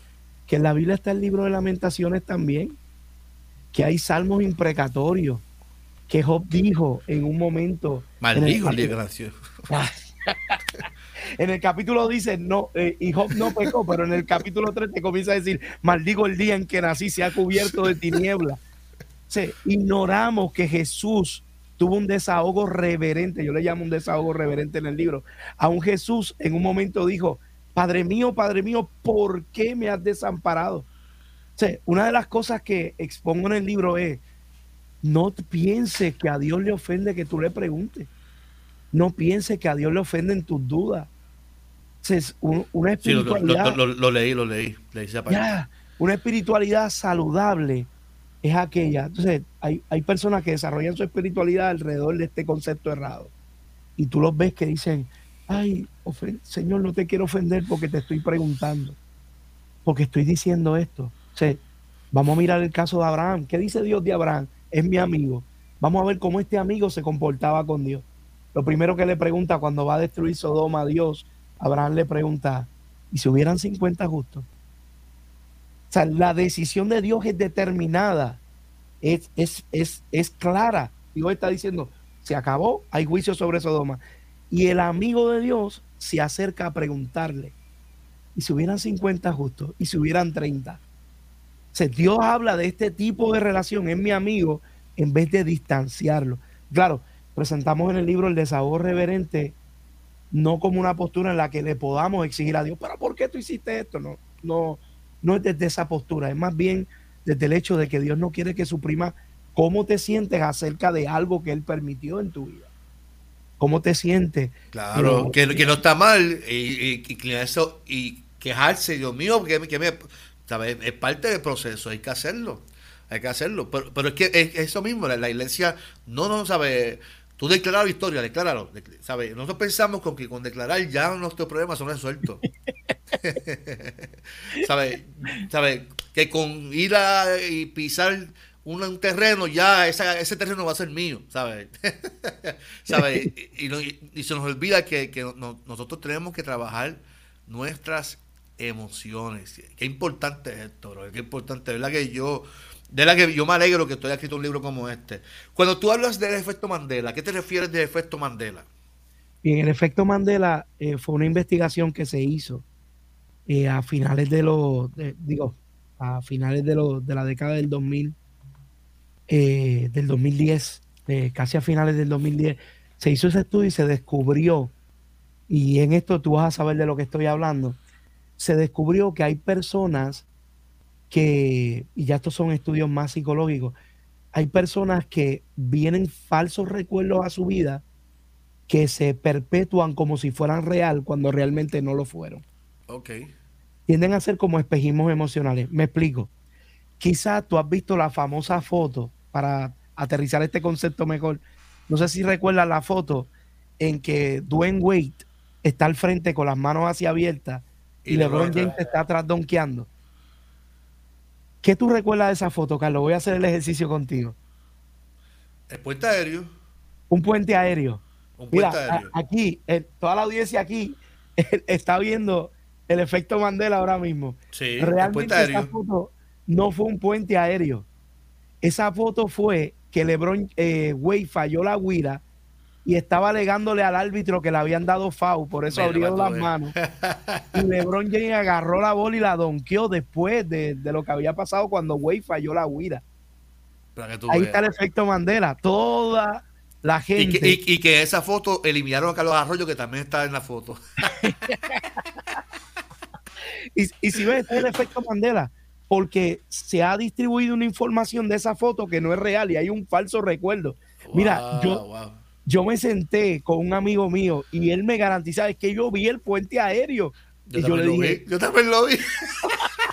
que en la Biblia está el libro de lamentaciones también, que hay salmos imprecatorios, que Job dijo en un momento... Maldijo el desgraciado. en el capítulo dice, no, eh, y Job no pecó, pero en el capítulo 3 te comienza a decir, maldigo el día en que nací, se ha cubierto de tiniebla. ignoramos que Jesús tuvo un desahogo reverente, yo le llamo un desahogo reverente en el libro. A un Jesús en un momento dijo, Padre mío, Padre mío, ¿por qué me has desamparado? una de las cosas que expongo en el libro es, no pienses que a Dios le ofende que tú le preguntes. No pienses que a Dios le ofenden tus dudas. Es una espiritualidad. lo, leí, lo leí. una espiritualidad saludable es aquella. Entonces, hay, hay personas que desarrollan su espiritualidad alrededor de este concepto errado. Y tú los ves que dicen, ay, Señor, no te quiero ofender porque te estoy preguntando, porque estoy diciendo esto. vamos a mirar el caso de Abraham. ¿Qué dice Dios de Abraham? Es mi amigo. Vamos a ver cómo este amigo se comportaba con Dios. Lo primero que le pregunta cuando va a destruir Sodoma a Dios, Abraham le pregunta, ¿y si hubieran 50 justos? O sea, la decisión de Dios es determinada, es, es, es, es clara. Dios está diciendo, se acabó, hay juicio sobre Sodoma. Y el amigo de Dios se acerca a preguntarle, ¿y si hubieran 50 justos? ¿Y si hubieran 30? O sea, Dios habla de este tipo de relación, es mi amigo, en vez de distanciarlo. Claro, presentamos en el libro el desahogo reverente, no como una postura en la que le podamos exigir a Dios, pero ¿por qué tú hiciste esto? No, no, no es desde esa postura, es más bien desde el hecho de que Dios no quiere que suprima cómo te sientes acerca de algo que Él permitió en tu vida. ¿Cómo te sientes? Claro, que, no está mal y, eso, y quejarse, Dios mío, que, que me, es parte del proceso, hay que hacerlo, hay que hacerlo. Pero, pero es que es eso mismo, la, iglesia no, no, sabe Tú declaras victoria, decláralo. ¿sabes? Nosotros pensamos con que con declarar ya nuestros problemas son resueltos. ¿Sabes? ¿Sabe? Que con ir a y pisar un, terreno, ya ese terreno va a ser mío, ¿sabes? ¿Sabe? Y, se nos olvida que, nosotros tenemos que trabajar nuestras emociones. Qué importante es esto, bro. Qué importante, ¿verdad? Que yo, de la que yo me alegro que estoy escrito un libro como este. Cuando tú hablas del efecto Mandela, ¿qué te refieres del efecto Mandela? Bien, el efecto Mandela eh, fue una investigación que se hizo eh, a finales de los, digo, a finales de, los, de la década del 2000 eh, del 2010, eh, casi a finales del 2010, se hizo ese estudio y se descubrió, y en esto tú vas a saber de lo que estoy hablando, se descubrió que hay personas que, y ya estos son estudios más psicológicos, hay personas que vienen falsos recuerdos a su vida que se perpetúan como si fueran real cuando realmente no lo fueron. Ok. Tienden a ser como espejismos emocionales. Me explico. Quizás tú has visto la famosa foto para aterrizar este concepto mejor. No sé si recuerdas la foto en que Dwayne Wade está al frente con las manos así abiertas y, LeBron James está atrás donkeando. ¿Qué tú recuerdas de esa foto, Carlos? Voy a hacer el ejercicio contigo. El puente aéreo. Un puente aéreo. Un puente Mira, aéreo. a- aquí, toda la audiencia aquí está viendo el efecto Mandela ahora mismo. Sí, el Realmente esa foto no fue un puente aéreo. Esa foto fue que LeBron eh, falló la guira y estaba alegándole al árbitro que le habían dado foul, por eso para las manos. Y LeBron James agarró la bola y la donkeó después de, de lo que había pasado cuando Wade falló la tú Ahí veas. está el efecto Mandela. Toda la Y gente. que, y- y que esa foto eliminaron a Carlos Arroyo, que también está en la foto. Y, y si ves, este es el efecto Mandela, porque se ha distribuido una información de esa foto que no es real y hay un falso recuerdo. Mira, yo, wow. yo me senté con un amigo mío y él me garantizaba es que yo vi el puente aéreo. Yo, y yo le dije, vi. Yo también lo vi.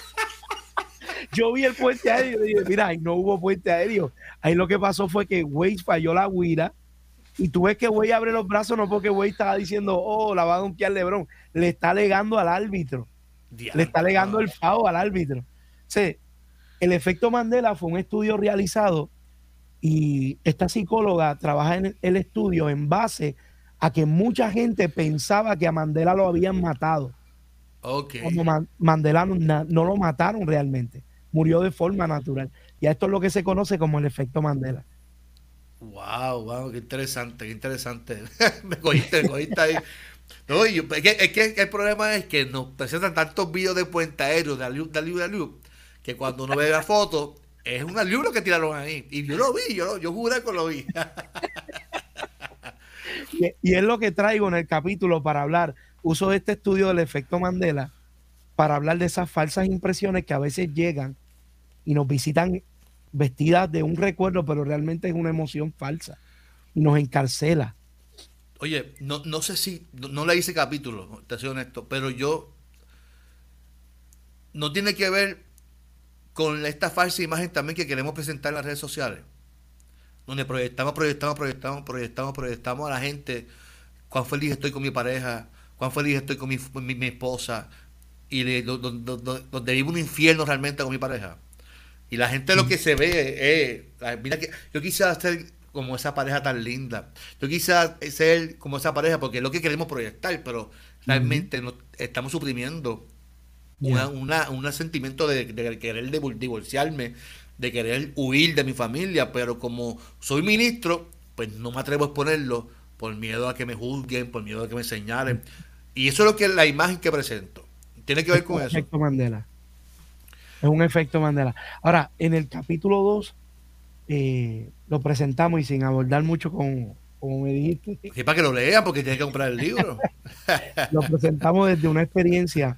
yo vi el puente aéreo y dije, mira, ahí no hubo puente aéreo. Ahí lo que pasó fue que Wade falló la guira y tú ves que Wade abre los brazos no porque Wade estaba diciendo, oh, la va a donkear Lebron. Le está alegando al árbitro. le está alegando el FAO al árbitro. Sea, el efecto Mandela fue un estudio realizado y esta psicóloga trabaja en el estudio en base a que mucha gente pensaba que a Mandela lo habían matado. Ok. Como Man- Mandela no, lo mataron realmente, murió de forma natural. Y a esto es lo que se conoce como el efecto Mandela. Wow, wow, qué interesante, qué interesante. me cogiste, me cogiste ahí. No, y yo- es, que, es que el problema es que nos presentan tantos videos de puente aéreo, de aliu, de aliu, de aliu, que cuando uno ve la foto, es un aliu lo que tiraron ahí. Y yo lo vi, yo, lo- yo juré que lo vi. Y, y es lo que traigo en el capítulo para hablar. Uso este estudio del efecto Mandela para hablar de esas falsas impresiones que a veces llegan y nos visitan vestidas de un recuerdo, pero realmente es una emoción falsa y nos encarcela. Oye, no, no sé si, no, no leí ese capítulo, te soy honesto, pero yo no tiene que ver con esta falsa imagen también que queremos presentar en las redes sociales, donde proyectamos, proyectamos, proyectamos, proyectamos, proyectamos a la gente cuán feliz estoy con mi pareja, cuán feliz estoy con mi, mi- mi esposa, y de- do- do- do- do- donde vivo un infierno realmente con mi pareja. Y la gente lo que se ve es, mira que yo quisiera ser como esa pareja tan linda. Yo quisiera ser como esa pareja porque es lo que queremos proyectar, pero realmente no, estamos suprimiendo una- un sentimiento de, de querer divor- divorciarme, de querer huir de mi familia, pero como soy ministro, pues no me atrevo a exponerlo por miedo a que me juzguen, por miedo a que me señalen. Y eso es lo que es la imagen que presento. Tiene que ver con un eso. efecto Mandela. Es un efecto Mandela. Ahora, en el capítulo 2 lo presentamos y sin abordar mucho con, como me dijiste, Sí, para que lo lean, porque tienen que comprar el libro. lo presentamos desde una experiencia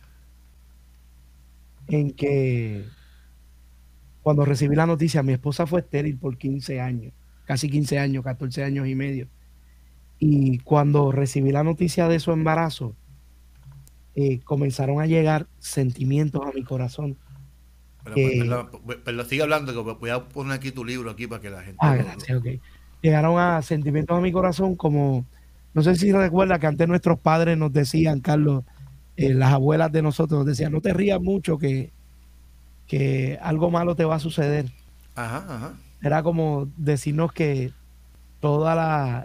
en que cuando recibí la noticia, mi esposa fue estéril por 15 años, casi 15 años, 14 años y medio. Y cuando recibí la noticia de su embarazo, eh, comenzaron a llegar sentimientos a mi corazón. Pero, sigue hablando, que voy a poner aquí tu libro aquí para que la gente... Ah, lo- gracias, ok. Llegaron a sentimientos a mi corazón como, no sé si recuerda que antes nuestros padres nos decían, Carlos, eh, las abuelas de nosotros nos decían, no te rías mucho que, que algo malo te va a suceder. Ajá, ajá. Era como decirnos que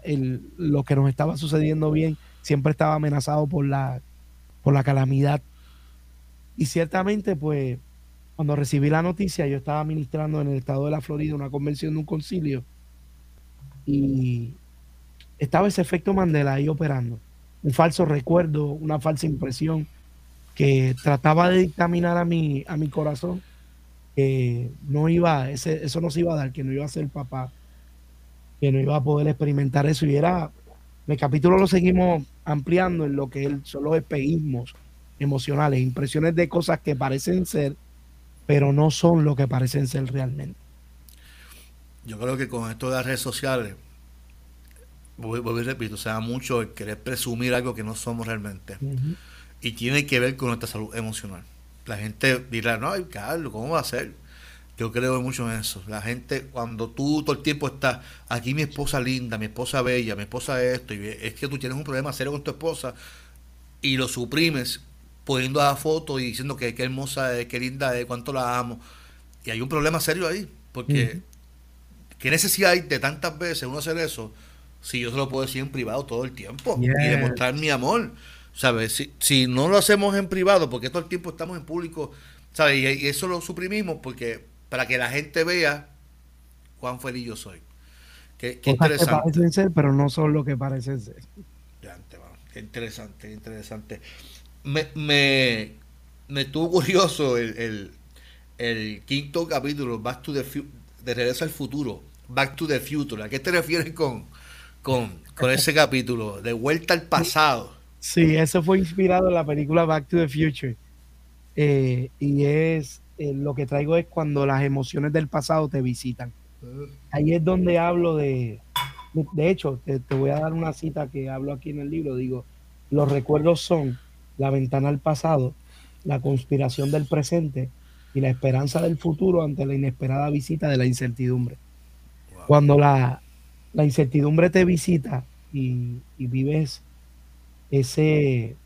el- lo que nos estaba sucediendo bien siempre estaba amenazado por la, por la calamidad. Y ciertamente, pues, cuando recibí la noticia, yo estaba ministrando en el estado de la Florida una convención de un concilio y estaba ese efecto Mandela ahí operando. Un falso recuerdo, una falsa impresión que trataba de dictaminar a mi, a mi corazón que no iba, ese, eso no se iba a dar, que no iba a ser papá, que no iba a poder experimentar eso. Y era, el capítulo lo seguimos ampliando en lo que son los espejismos emocionales, impresiones de cosas que parecen ser, pero no son lo que parecen ser realmente. Yo creo que con esto de las redes sociales, voy, voy y repito, se da mucho el querer presumir algo que no somos realmente. Y tiene que ver con nuestra salud emocional. La gente dirá, no, Carlos, ¿cómo va a ser? Yo creo mucho en eso. La gente, cuando tú todo el tiempo estás, aquí mi esposa linda, mi esposa bella, mi esposa esto, y es que tú tienes un problema serio con tu esposa y lo suprimes poniendo a fotos y diciendo que qué hermosa es, qué linda es, cuánto la amo. Y hay un problema serio ahí, porque ¿qué necesidad hay de tantas veces uno hacer eso si yo se lo puedo decir en privado todo el tiempo Yes. y demostrar mi amor? ¿Sabes? Si, si no lo hacemos en privado, porque todo el tiempo estamos en público, ¿sabes? Y, y eso lo suprimimos porque para que la gente vea cuán feliz yo soy. Qué, qué Cosas que interesante. parecen ser, pero no son lo que parecen ser. Qué interesante, qué interesante. Me, me, me estuvo curioso el, el, el quinto capítulo, Back to the de Regreso al Futuro, Back to the Future. ¿A qué te refieres con, con, con ese capítulo? De vuelta al pasado. Sí, eso fue inspirado en la película Back to the Future. Eh, y es eh, lo que traigo es cuando las emociones del pasado te visitan. Ahí es donde hablo de, de hecho, te, te voy a dar una cita que hablo aquí en el libro. Digo, los recuerdos son la ventana al pasado, la conspiración del presente y la esperanza del futuro ante la inesperada visita de la incertidumbre. Cuando la, la incertidumbre te visita y, vives ese,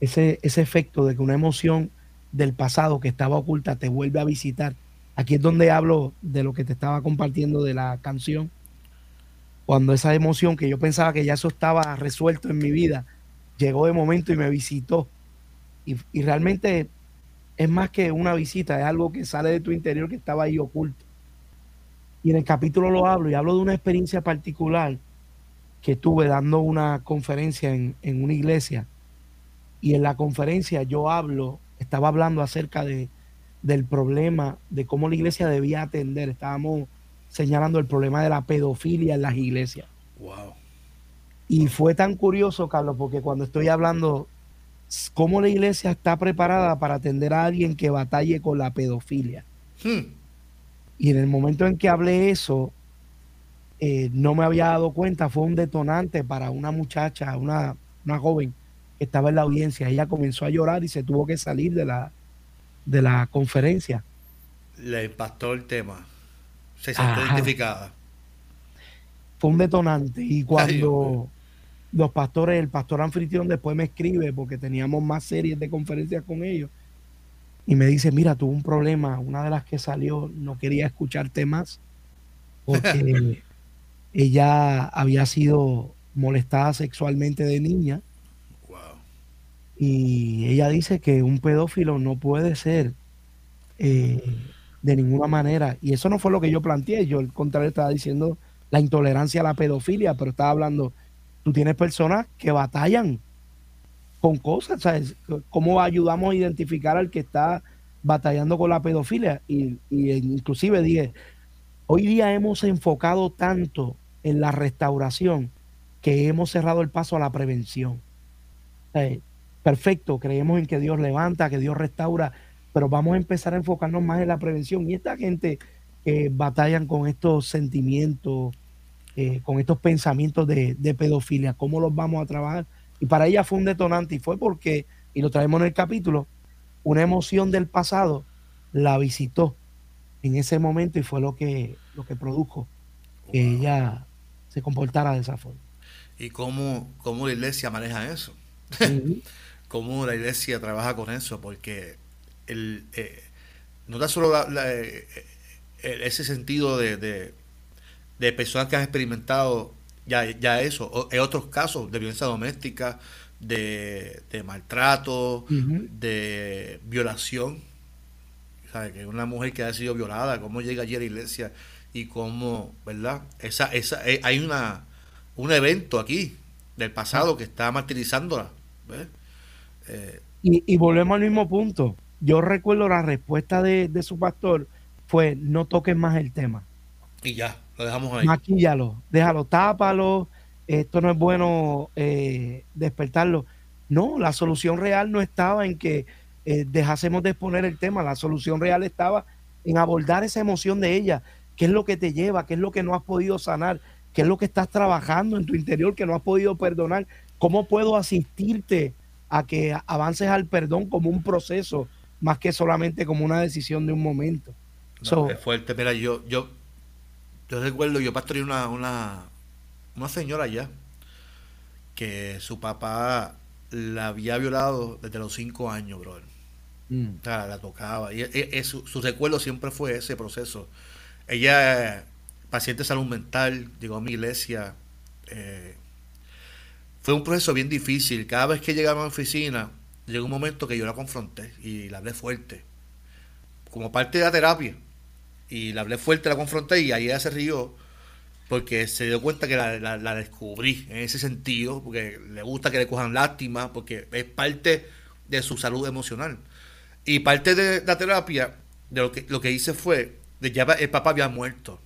ese, ese efecto de que una emoción del pasado que estaba oculta te vuelve a visitar. Aquí es donde hablo de lo que te estaba compartiendo de la canción. Cuando esa emoción que yo pensaba que ya eso estaba resuelto en mi vida, llegó de momento y me visitó. Y, y realmente es más que una visita, es algo que sale de tu interior que estaba ahí oculto. Y en el capítulo lo hablo y hablo de una experiencia particular que tuve dando una conferencia en, en una iglesia. Y en la conferencia yo hablo, estaba hablando acerca de, del problema, de cómo la iglesia debía atender. Estábamos señalando el problema de la pedofilia en las iglesias. Wow. Y fue tan curioso, Carlos, porque cuando estoy hablando cómo la iglesia está preparada para atender a alguien que batalle con la pedofilia. Hmm. Y en el momento en que hablé eso, eh, no me había dado cuenta, fue un detonante para una muchacha, una, una joven que estaba en la audiencia. Ella comenzó a llorar y se tuvo que salir de la, de la conferencia. Le impactó el tema. Se sintió identificada. Fue un detonante. Y cuando los pastores, el pastor anfitrión después me escribe, porque teníamos más series de conferencias con ellos, y me dice, mira, tuve un problema, una de las que salió no quería escucharte más, porque ella había sido molestada sexualmente de niña, Wow. y ella dice que un pedófilo no puede ser eh, de ninguna manera. Y eso no fue lo que yo planteé. Yo, al contrario, estaba diciendo la intolerancia a la pedofilia, pero estaba hablando, tú tienes personas que batallan con cosas, ¿sabes? ¿Cómo ayudamos a identificar al que está batallando con la pedofilia? Y, y inclusive dije, hoy día hemos enfocado tanto en la restauración que hemos cerrado el paso a la prevención. Eh, perfecto, creemos en que Dios levanta, que Dios restaura, pero vamos a empezar a enfocarnos más en la prevención. Y esta gente que batallan con estos sentimientos, eh, con estos pensamientos de, de pedofilia, ¿cómo los vamos a trabajar? Y para ella fue un detonante y fue porque, y lo traemos en el capítulo, una emoción del pasado la visitó en ese momento y fue lo que, lo que produjo que Wow. ella se comportara de esa forma. ¿Y cómo, cómo la iglesia maneja eso? Cómo la iglesia trabaja con eso, porque el, eh, no tan solo la- la, eh, eh, ese sentido de, de, de personas que han experimentado ya, ya eso, o- en otros casos de violencia doméstica, de, de maltrato, de violación, ¿sabe? que una mujer que ha sido violada, cómo llega allí a la iglesia y cómo, ¿verdad? Esa, esa, eh, hay una, un evento aquí del pasado que está martirizándola. ¿ves? Eh, Y, y volvemos al mismo punto. Yo recuerdo la respuesta de, de su pastor fue no toques más el tema, y ya, lo dejamos ahí. maquíllalo, déjalo, tápalo, esto no es bueno eh, despertarlo. No, la solución real no estaba en que eh, dejásemos de exponer el tema, la solución real estaba en abordar esa emoción de ella, qué es lo que te lleva, qué es lo que no has podido sanar, qué es lo que estás trabajando en tu interior que no has podido perdonar, cómo puedo asistirte a que avances al perdón como un proceso, más que solamente como una decisión de un momento. No, So, es fuerte. Mira, yo, yo, yo recuerdo, yo pastoreé una, una, una señora allá que su papá la había violado desde los cinco años, brother. mm, O sea, la tocaba. Y e- e- su, su recuerdo siempre fue ese proceso. ella, paciente de salud mental, llegó a mi iglesia. eh, fue un proceso bien difícil. Cada vez que llegaba a mi oficina, llegó un momento que yo la confronté y la hablé fuerte. Como parte de la terapia. Y la hablé fuerte, la confronté y ahí ella se rió porque se dio cuenta que la, la- la descubrí en ese sentido, porque le gusta que le cojan lástima, porque es parte de su salud emocional. Y parte de la terapia, de lo que, lo que hice fue, de ya el papá había muerto.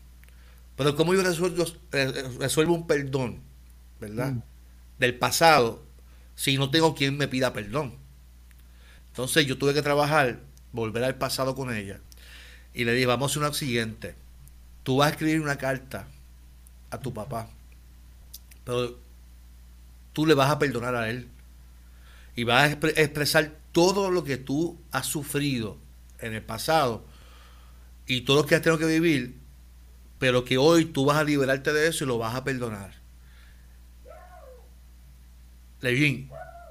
Pero ¿cómo yo resuelvo, eh, resuelvo un perdón, verdad? Mm. Del pasado, si no tengo quien me pida perdón. Entonces yo tuve que trabajar, volver al pasado con ella. Y le dije, vamos a hacer una siguiente. Tú vas a escribir una carta a tu papá. Pero tú le vas a perdonar a él. Y vas a expre- expresar todo lo que tú has sufrido en el pasado y todo lo que has tenido que vivir, pero que hoy tú vas a liberarte de eso y lo vas a perdonar. Levin,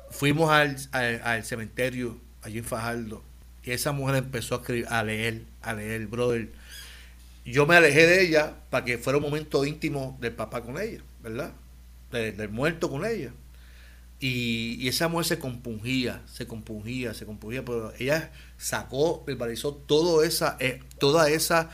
fuimos al, al- al cementerio allí en Fajardo y esa mujer empezó a, escribir, a leer, a leer, brother. Yo me alejé de ella para que fuera un momento íntimo del papá con ella, ¿verdad? De- del muerto con ella. Y, esa mujer se compungía, se compungía, se compungía, pero ella sacó, verbalizó todo esa, eh, toda esa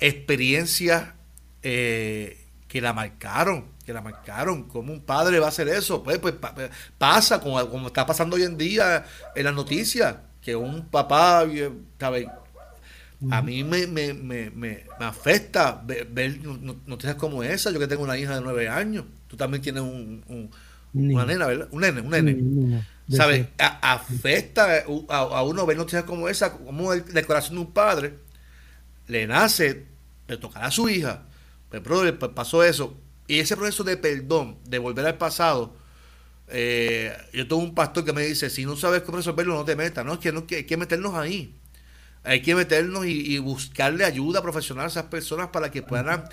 experiencia eh, que la marcaron, que la marcaron. ¿Cómo un padre va a hacer eso? Pues, pues pa- pasa, como está pasando hoy en día en las noticias, que un papá, eh, ¿sabe? A mí me, me, me, me, afecta ver, ver no- no- noticias como esa. Yo que tengo una hija de nueve años, tú también tienes un, un- Un una nena, ¿verdad? Un nene, un nene. ¿Sabes? A- Afecta a, a uno ver noticias como esa, como el, el corazón de un padre le nace, le tocará a su hija. Pero brother, pues pasó eso. Y ese proceso de perdón, de volver al pasado, eh, yo tengo un pastor que me dice, si no sabes cómo resolverlo, no te metas. No, es que, no, que hay que meternos ahí. Hay que meternos y, y buscarle ayuda profesional a esas personas para que puedan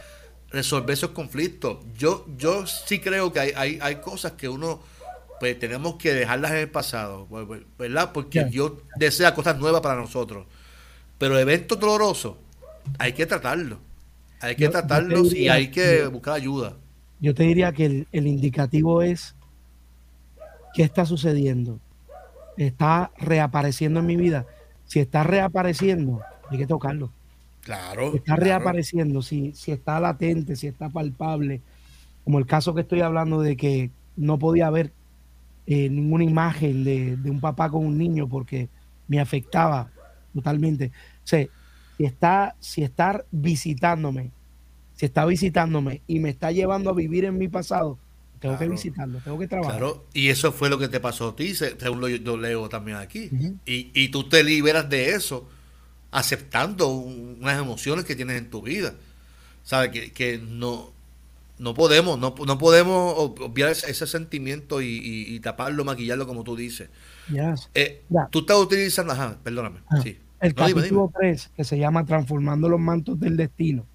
resolver esos conflictos. Yo, yo sí creo que hay, hay, hay cosas que uno pues tenemos que dejarlas en el pasado, pues, pues, ¿verdad? Porque. Dios desea cosas nuevas para nosotros. Pero eventos dolorosos hay que tratarlos. Hay que Yo- tratarlos y hay que buscar ayuda. Yo te diría que el, el indicativo es qué está sucediendo. Está reapareciendo en mi vida. Si está reapareciendo, hay que tocarlo. Claro. Si está claro. reapareciendo, si, si está latente, si está palpable, como el caso que estoy hablando de que no podía ver eh, ninguna imagen de, de un papá con un niño porque me afectaba totalmente. O sea, si está, si está visitándome, si está visitándome y me está llevando a vivir en mi pasado, tengo que visitarlo, tengo que trabajar. Claro, y eso fue lo que te pasó a ti, se- según lo leo también aquí. Y, y tú te liberas de eso aceptando un- unas emociones que tienes en tu vida. ¿Sabes? Que, que no, no podemos, no, no podemos ob- obviar ese, ese sentimiento y, y- y taparlo, maquillarlo como tú dices. Yes. Eh, tú estás utilizando, ajá, perdóname. Ah, sí. El No, dime, capítulo dime. 3, que se llama Transformando los mantos del destino.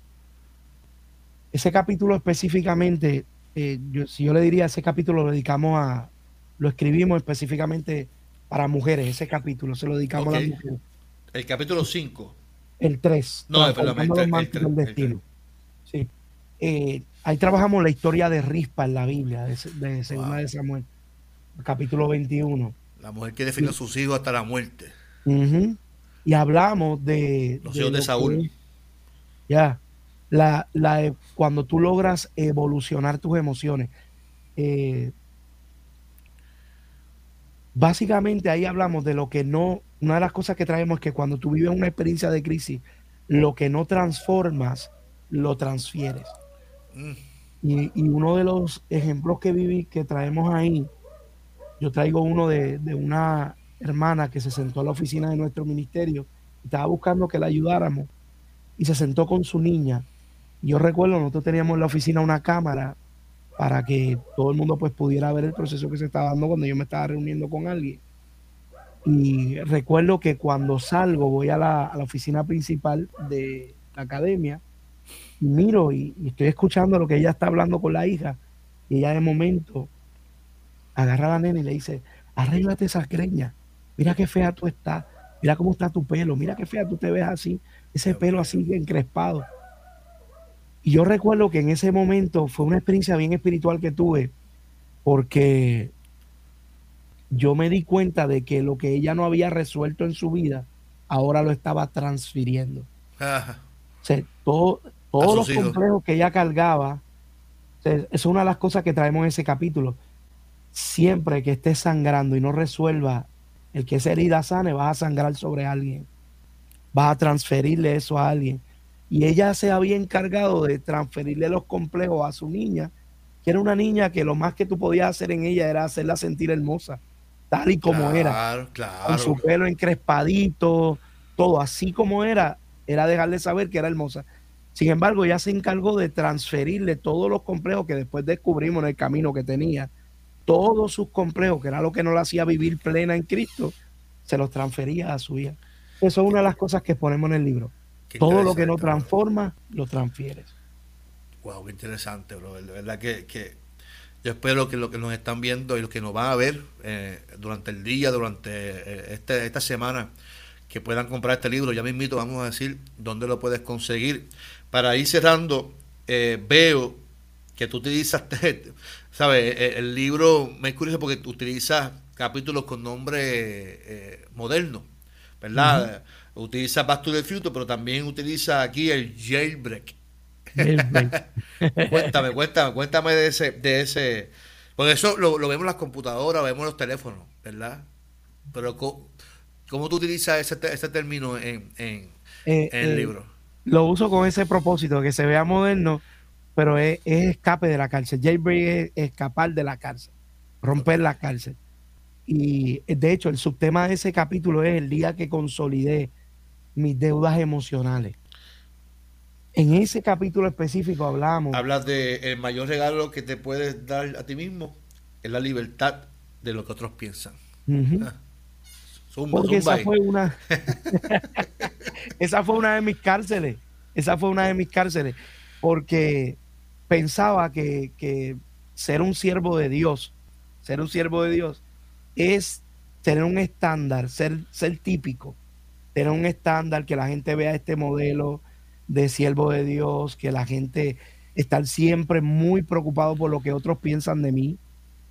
Ese capítulo específicamente, eh, yo- si yo le diría, ese capítulo lo dedicamos a, lo escribimos específicamente para mujeres, ese capítulo se lo dedicamos a las mujeres. El capítulo 5. El 3, No, perdón, el el el destino. Sí. Eh, ahí trabajamos la historia de Rispa en la Biblia, de, de Segunda Wow. de Samuel, capítulo 21. La mujer que define a sus hijos hasta la muerte. Y hablamos de. Los hijos de Saúl. Ya. La, la, cuando tú logras evolucionar tus emociones. eh, básicamente ahí hablamos de lo que no. Una de las cosas que traemos es que cuando tú vives una experiencia de crisis, lo que no transformas, lo transfieres. Mm. Y, y uno de los ejemplos que viví, que traemos ahí, yo traigo uno de, de una hermana que se sentó a la oficina de nuestro ministerio, estaba buscando que la ayudáramos, y se sentó con su niña. Yo recuerdo, nosotros teníamos en la oficina una cámara para que todo el mundo pues pudiera ver el proceso que se estaba dando cuando yo me estaba reuniendo con alguien. Y recuerdo que cuando salgo voy a la, oficina principal de la academia y miro y, estoy escuchando lo que ella está hablando con la hija. Y ella de momento agarra a la nena y le dice, arréglate esas greñas, mira qué fea tú estás, mira cómo está tu pelo, mira qué fea tú te ves así, ese pelo así encrespado. Y yo recuerdo que en ese momento fue una experiencia bien espiritual que tuve, porque yo me di cuenta de que lo que ella no había resuelto en su vida, ahora lo estaba transfiriendo. Ajá. O sea, todo- A todos los complejos que ella cargaba, o sea, es una de las cosas que traemos en ese capítulo. Siempre que estés sangrando y no resuelva el que esa herida sane, vas a sangrar sobre alguien. Vas a transferirle eso a alguien. Y ella se había encargado de transferirle los complejos a su niña, que era una niña que lo más que tú podías hacer en ella era hacerla sentir hermosa, tal y como era Claro, claro. con su pelo encrespadito, todo así como era, era dejarle saber que era hermosa. Sin embargo, ella se encargó de transferirle todos los complejos que después descubrimos en el camino que tenía, todos sus complejos, que era lo que no la hacía vivir plena en Cristo, se los transfería a su hija. Eso es una de las cosas que ponemos en el libro. Qué Todo lo que no transforma, lo transfieres. Wow, qué interesante, bro. De verdad que, que yo espero que los que nos están viendo y los que nos van a ver eh, durante el día, durante eh, este, esta semana, que puedan comprar este libro. Ya me invito, vamos a decir dónde lo puedes conseguir. Para ir cerrando, eh, veo que tú utilizas, ¿sabes? El, libro me es curioso porque tú utilizas capítulos con nombre eh, moderno, ¿verdad? Utiliza Back to the Future, pero también utiliza aquí el jailbreak. cuéntame, cuéntame, cuéntame de ese, de ese, porque eso lo, lo vemos en las computadoras, lo vemos en los teléfonos, ¿verdad? Pero co- ¿cómo, tú utilizas ese, ese término en, en, Eh, en el eh, libro? Lo uso con ese propósito, que se vea moderno, pero es, es escape de la cárcel. Jailbreak es escapar de la cárcel, romper la cárcel. Y eh, de hecho, el subtema de ese capítulo es el día que consolidé mis deudas emocionales. En ese capítulo específico hablamos. Hablas de el mayor regalo que te puedes dar a ti mismo es la libertad de lo que otros piensan. Ujú. Zumba, Porque zumba esa ahí. fue una esa fue una de mis cárceles. Esa fue una de mis cárceles. Porque pensaba que, que ser un siervo de Dios, ser un siervo de Dios, es tener un estándar, ser, ser típico, tener un estándar, que la gente vea este modelo de siervo de Dios, que la gente estar siempre muy preocupado por lo que otros piensan de mí.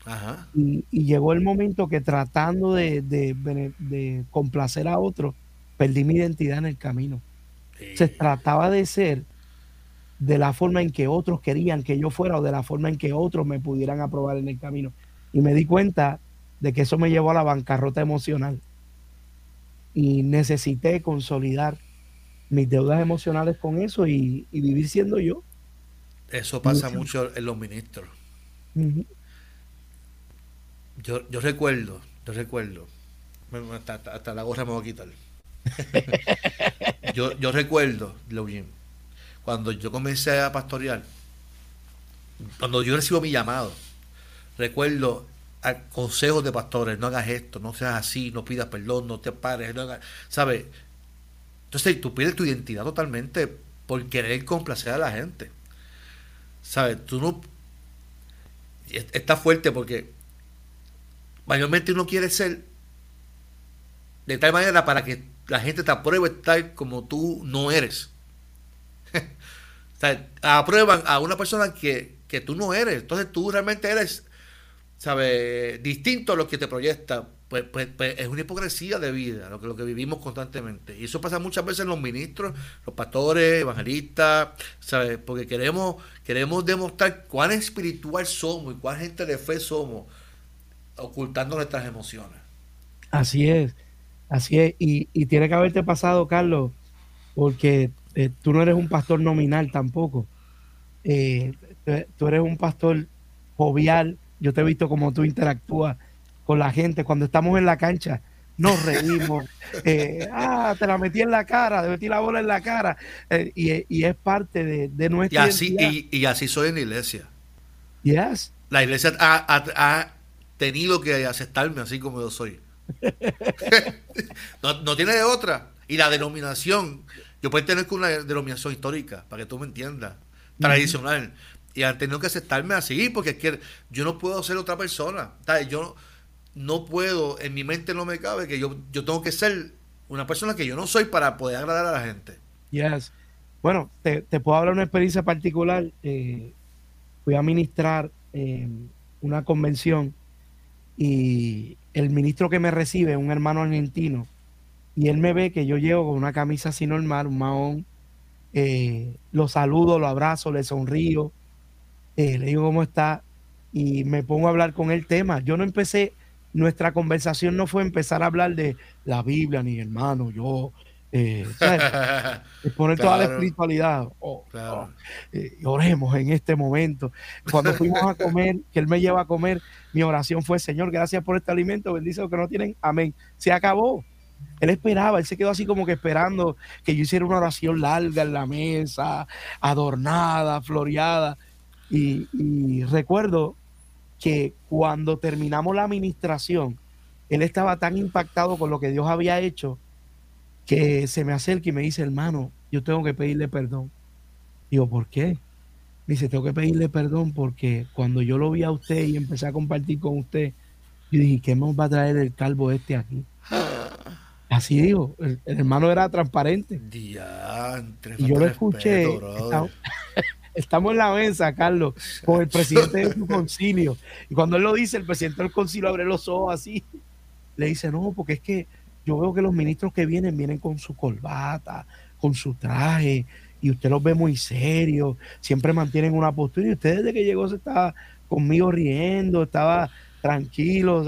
Ajá. Y, y llegó el momento que tratando de, de complacer a otros, perdí mi identidad en el camino. Sí. Se trataba de ser de la forma en que otros querían que yo fuera o de la forma en que otros me pudieran aprobar en el camino. Y me di cuenta de que eso me llevó a la bancarrota emocional. Y necesité consolidar mis deudas emocionales con eso y, y vivir siendo yo. Eso pasa Mucho. mucho en los ministros. Yo, yo recuerdo, yo recuerdo, hasta, hasta- la gorra me voy a quitar. yo, yo recuerdo, bien, cuando yo comencé a pastorear, cuando yo recibo mi llamado, recuerdo a consejos de pastores, no hagas esto, no seas así, no pidas perdón, no te pares, no hagas, ¿sabes? Entonces tú pierdes tu identidad totalmente por querer complacer a la gente. ¿Sabes? Tú no... Está fuerte porque mayormente uno quiere ser de tal manera para que la gente te apruebe tal como tú no eres. o sea, aprueban a una persona que, que tú no eres. Entonces tú realmente eres, ¿sabes? Distinto a lo que te proyecta. Pues, pues, pues es una hipocresía de vida, lo que, lo que vivimos constantemente. Y eso pasa muchas veces en los ministros, los pastores, evangelistas, ¿sabes? Porque queremos, queremos demostrar cuán espiritual somos y cuán gente de fe somos, ocultando nuestras emociones. Así es, así es. Y, y tiene que haberte pasado, Carlos, porque eh, tú no eres un pastor nominal tampoco. Eh, tú eres un pastor jovial. Yo te he visto cómo tú interactúas con la gente. Cuando estamos en la cancha, nos reímos. Eh, ah, te la metí en la cara, te metí la bola en la cara. Eh, y, y es parte de, de Y nuestra así, identidad. y, y así soy en la iglesia. Yes. La iglesia ha, ha- ha tenido que aceptarme así como yo soy. no, no tiene de otra. Y la denominación, yo puedo tener que una denominación histórica, para que tú me entiendas, tradicional. Y han tenido que aceptarme así, porque es que yo no puedo ser otra persona. ¿sabes? Yo no puedo, en mi mente no me cabe que yo, yo tengo que ser una persona que yo no soy para poder agradar a la gente. Yes. Bueno, te, puedo hablar de una experiencia particular. Eh, fui a ministrar en una convención y el ministro que me recibe, un hermano argentino, y él me ve que yo llego con una camisa así normal, un mahón, eh, lo saludo, lo abrazo, le sonrío, eh, le digo cómo está y me pongo a hablar con el tema. Yo no empecé, nuestra conversación no fue empezar a hablar de la Biblia, ni hermano, yo, eh, poner toda la espiritualidad. Oh, oh, eh, oremos en este momento. Cuando fuimos a comer, que Él me lleva a comer, mi oración fue, Señor, gracias por este alimento, bendice lo que no tienen, amén. Se acabó. Él esperaba, él se quedó así como que esperando que yo hiciera una oración larga en la mesa, adornada, floreada. Y, recuerdo que cuando terminamos la administración, él estaba tan impactado con lo que Dios había hecho que se me acerca y me dice, hermano, yo tengo que pedirle perdón. Digo, ¿por qué? Me dice, tengo que pedirle perdón porque cuando yo lo vi a usted y empecé a compartir con usted, yo dije, ¿qué nos va a traer el calvo este aquí? Así digo, el, hermano era transparente. y yo lo escuché. Estamos, en la mesa, Carlos, con el presidente de su concilio. Y cuando él lo dice, el presidente del concilio abre los ojos así. Le dice, no, porque es que yo veo que los ministros que vienen, vienen con su corbata, con su traje, y usted los ve muy serios, siempre mantienen una postura. Y usted desde que llegó se estaba conmigo riendo, estaba tranquilo.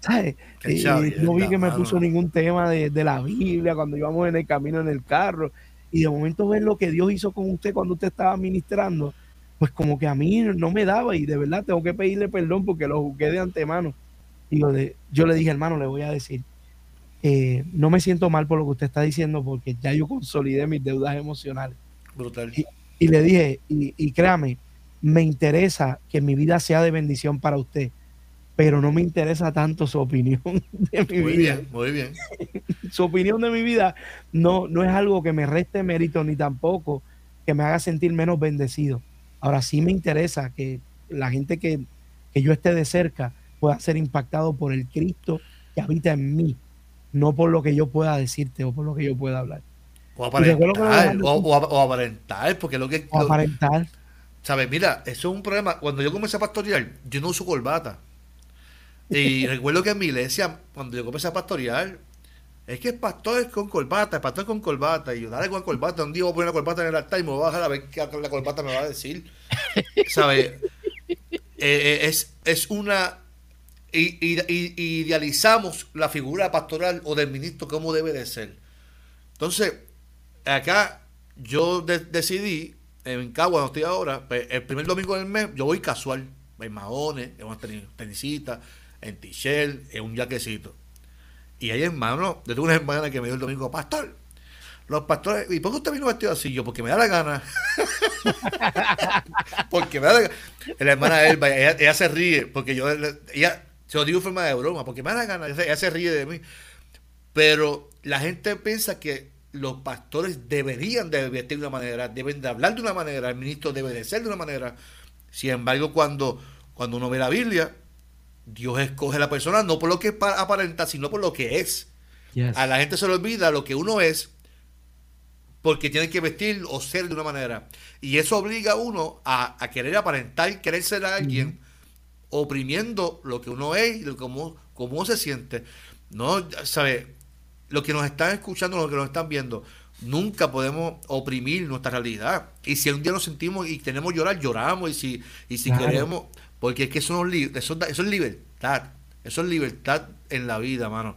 ¿sabes? no vi que me puso ningún tema de, la Biblia cuando íbamos en el camino en el carro. Y de momento ver lo que Dios hizo con usted cuando usted estaba ministrando, pues como que a mí no me daba y de verdad tengo que pedirle perdón porque lo juzgué de antemano. Y yo, yo le dije, hermano, le voy a decir, eh, no me siento mal por lo que usted está diciendo porque ya yo consolidé mis deudas emocionales. Brutal. Y, le dije, y, y créame, me interesa que mi vida sea de bendición para usted pero no me interesa tanto su opinión de mi muy vida. Bien, muy bien. su opinión de mi vida no, no es algo que me reste mérito ni tampoco que me haga sentir menos bendecido. Ahora sí me interesa que la gente que, yo esté de cerca pueda ser impactado por el Cristo que habita en mí, no por lo que yo pueda decirte o por lo que yo pueda hablar. O aparentar, o, aparentar, porque lo que... O aparentar. ¿Sabes? Mira, eso es un problema. Cuando yo comencé a pastorear, yo no uso corbata. Y recuerdo que en mi iglesia, cuando yo comencé a pastorear, es que el pastor es con corbata, el pastor es con corbata, y yo dale con corbata, un día voy a poner la corbata en el altar y me voy a bajar a ver qué la corbata me va a decir. ¿Sabes? Eh, eh, es, es una. Y, idealizamos la figura pastoral o del ministro como debe de ser. Entonces, acá yo decidí, en Cagua, donde estoy ahora, pues, el primer domingo del mes, yo voy casual, en mahones, en una tenisita, en t en un jaquecito. Y hay hermanos, yo tuve una hermana que me dio el domingo, pastor, los pastores, ¿y por qué usted vino vestido así? Yo, porque me da la gana. porque me da la gana. La hermana Elba, ella, ella se ríe, porque yo, ella, se lo digo en forma de broma, porque me da la gana, ella se, ríe de mí. Pero la gente piensa que los pastores deberían de vestir de una manera, deben de hablar de una manera, el ministro debe de ser de una manera. Sin embargo, cuando, cuando uno ve la Biblia, Dios escoge a la persona no por lo que aparenta, sino por lo que es. A la gente se le olvida lo que uno es porque tiene que vestir o ser de una manera. Y eso obliga a uno a, querer aparentar, querer ser alguien, oprimiendo lo que uno es y cómo, cómo se siente. No, ¿sabe? Lo que nos están escuchando, lo que nos están viendo, nunca podemos oprimir nuestra realidad. Y si un día nos sentimos y tenemos que llorar, lloramos. Y si, y si queremos, porque es que eso, no, eso, eso es libertad. Eso es libertad en la vida, mano.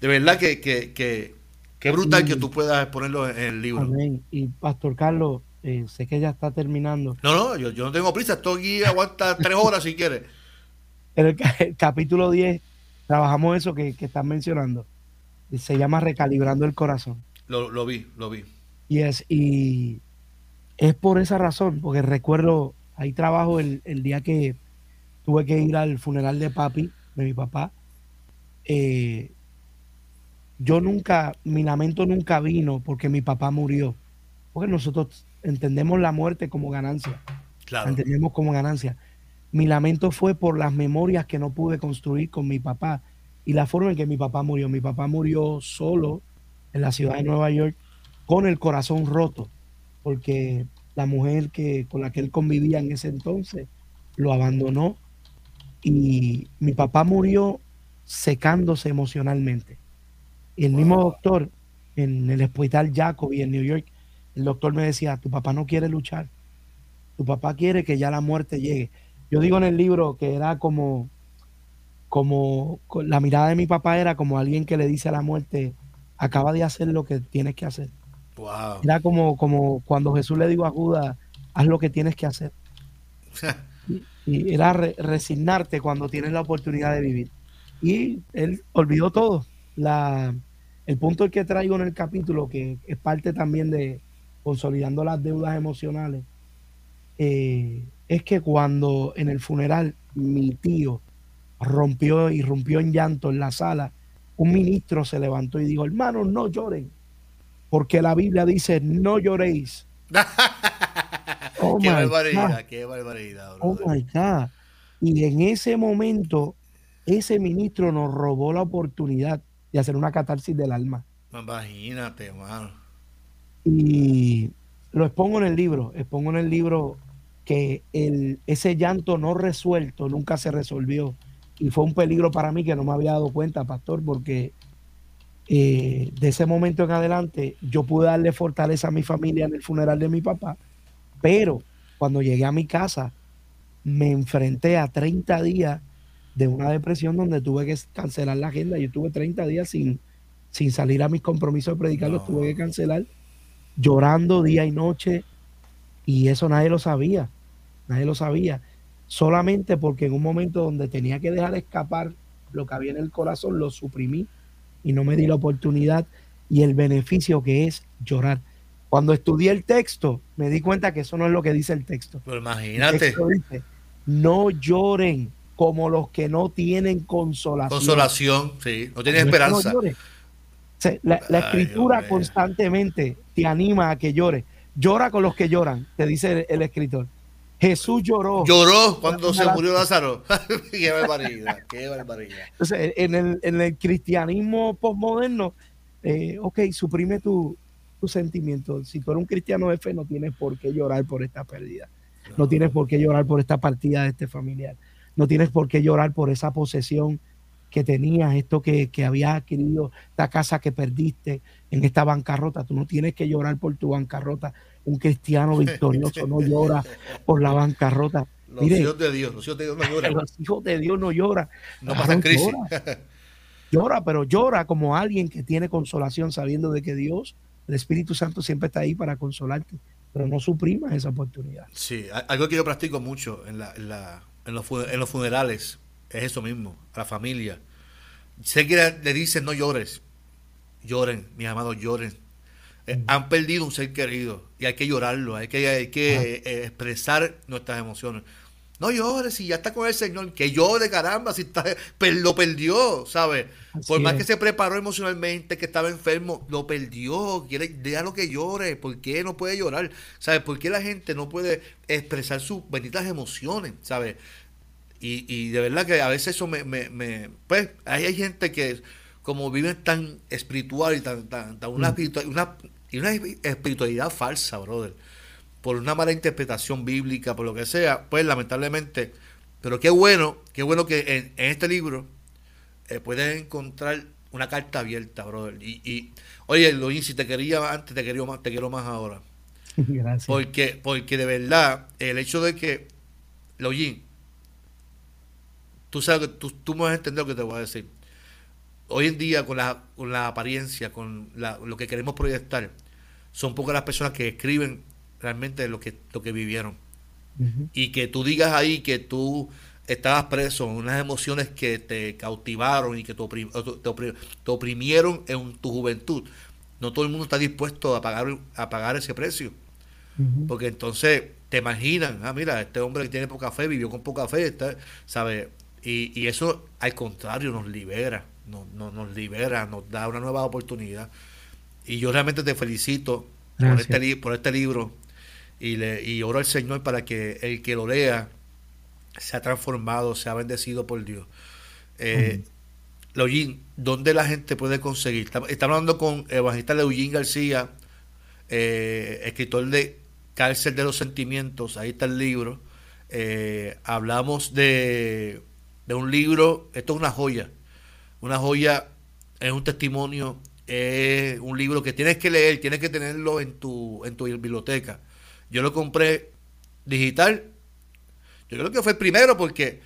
De verdad que, que, que, brutal que tú puedas ponerlo en el libro. Amén. Y Pastor Carlos, eh, sé que ya está terminando. No, no, yo, no tengo prisa. Estoy aquí, aguanta tres horas si quieres. En el, capítulo 10 trabajamos eso que, que están mencionando. Se llama Recalibrando el Corazón. Lo, lo vi, lo vi. Y es, y es por esa razón, porque recuerdo, ahí trabajo el, el día que tuve que ir al funeral de papi, de mi papá. Eh, yo nunca, mi lamento nunca vino porque mi papá murió. Porque nosotros entendemos la muerte como ganancia. Claro. entendemos como ganancia. Mi lamento fue por las memorias que no pude construir con mi papá y la forma en que mi papá murió. Mi papá murió solo en la ciudad de Nueva York con el corazón roto. porque la mujer que, con la que él convivía en ese entonces lo abandonó y mi papá murió secándose emocionalmente. Y el mismo doctor en el hospital Jacobi en New York, el doctor me decía, tu papá no quiere luchar, tu papá quiere que ya la muerte llegue. Yo digo en el libro que era como, como la mirada de mi papá era como alguien que le dice a la muerte, acaba de hacer lo que tienes que hacer. Era como, como cuando Jesús le dijo a Judas, haz lo que tienes que hacer. y, era resignarte cuando tienes la oportunidad de vivir. Y él olvidó todo. La, el punto que traigo en el capítulo, que es parte también de consolidando las deudas emocionales, eh, es que cuando en el funeral mi tío rompió y rompió en llanto en la sala, un ministro se levantó y dijo, hermanos, no lloren, porque la Biblia dice, no lloréis. oh qué barbaridad, qué barbaridad. Oh my God. Y en ese momento, ese ministro nos robó la oportunidad de hacer una catarsis del alma. Imagínate, hermano. Y lo expongo en el libro, expongo en el libro que el, ese llanto no resuelto nunca se resolvió. Y fue un peligro para mí que no me había dado cuenta, pastor, porque eh, de ese momento en adelante yo pude darle fortaleza a mi familia en el funeral de mi papá, pero cuando llegué a mi casa me enfrenté a 30 días de una depresión donde tuve que cancelar la agenda. Yo tuve 30 días sin, sin salir a mis compromisos de predicar, los tuve que cancelar, llorando día y noche, y eso nadie lo sabía, nadie lo sabía, solamente porque en un momento donde tenía que dejar escapar lo que había en el corazón, lo suprimí y no me di la oportunidad y el beneficio que es llorar. Cuando estudié el texto, me di cuenta que eso no es lo que dice el texto. Pero imagínate. no lloren como los que no tienen consolación. Consolación, sí, no tienen esperanza. la, escritura constantemente te anima a que llores. Llora con los que lloran, te dice el escritor. Jesús lloró. Lloró cuando se murió Lázaro. qué barbaridad, qué barbaridad. Entonces, en el, en el cristianismo postmoderno, eh, ok, suprime tu, tu sentimiento. Si tú eres un cristiano de fe, no tienes por qué llorar por esta pérdida. No. tienes por qué llorar por esta partida de este familiar. No tienes por qué llorar por esa posesión que tenías, esto que, que habías adquirido, esta casa que perdiste en esta bancarrota. Tú no tienes que llorar por tu bancarrota un cristiano victorioso no llora por la bancarrota. Los hijos de Dios, los hijos de Dios no lloran. Los hijos de Dios no lloran. No pasa crisis. Llora. pero llora como alguien que tiene consolación, sabiendo de que Dios, el Espíritu Santo, siempre está ahí para consolarte. Pero no suprimas esa oportunidad. Sí, algo que yo practico mucho en, la, en, la, en, los, en los funerales es eso mismo, a la familia. Sé que le dicen no llores, lloren, mis amados, lloren eh, han perdido un ser querido y hay que llorarlo, hay que, hay que eh, expresar nuestras emociones. No llores, si ya está con el Señor, que llore, caramba, si está, lo perdió, ¿sabes? Por más que se preparó emocionalmente, que estaba enfermo, lo perdió, quiere, déjalo que llore, ¿por qué no puede llorar? ¿Sabes? ¿Por qué la gente no puede expresar sus benditas emociones? ¿Sabes? Y, y de verdad que a veces eso me, me, me pues, hay, hay gente que como viven tan espiritual y tan, tan, una, mm. una, y una espiritualidad falsa, brother. Por una mala interpretación bíblica, por lo que sea, pues lamentablemente. Pero qué bueno, qué bueno que en, este libro eh, puedes encontrar una carta abierta, brother. Y, y oye, Luis, si te quería antes, te quiero más, te quiero más ahora. Gracias. Porque, porque de verdad, el hecho de que, Login, tú sabes que tú, tú me vas a entender lo que te voy a decir hoy en día con la, con la apariencia, con lo que queremos proyectar, son pocas las personas que escriben realmente lo que, lo que vivieron. Y que tú digas ahí que tú estabas preso en unas emociones que te cautivaron y que te, oprimieron en tu juventud. No todo el mundo está dispuesto a pagar, a pagar ese precio. Porque entonces te imaginan, ah, mira, este hombre que tiene poca fe, vivió con poca fe, está, ¿sabe? Y, y eso al contrario nos libera nos, nos, libera, nos da una nueva oportunidad. Y yo realmente te felicito por este, por este libro y, le, y oro al Señor para que el que lo lea sea transformado, sea bendecido por Dios. Eh, ¿dónde la gente puede conseguir? Estamos hablando con evangelista Eugene García eh, escritor de Cárcel de los Sentimientos, ahí está el libro. Eh, hablamos de, de un libro, esto es una joya, una joya, es un testimonio, es un libro que tienes que leer, tienes que tenerlo en tu, en tu biblioteca. Yo lo compré digital, yo creo que fue el primero porque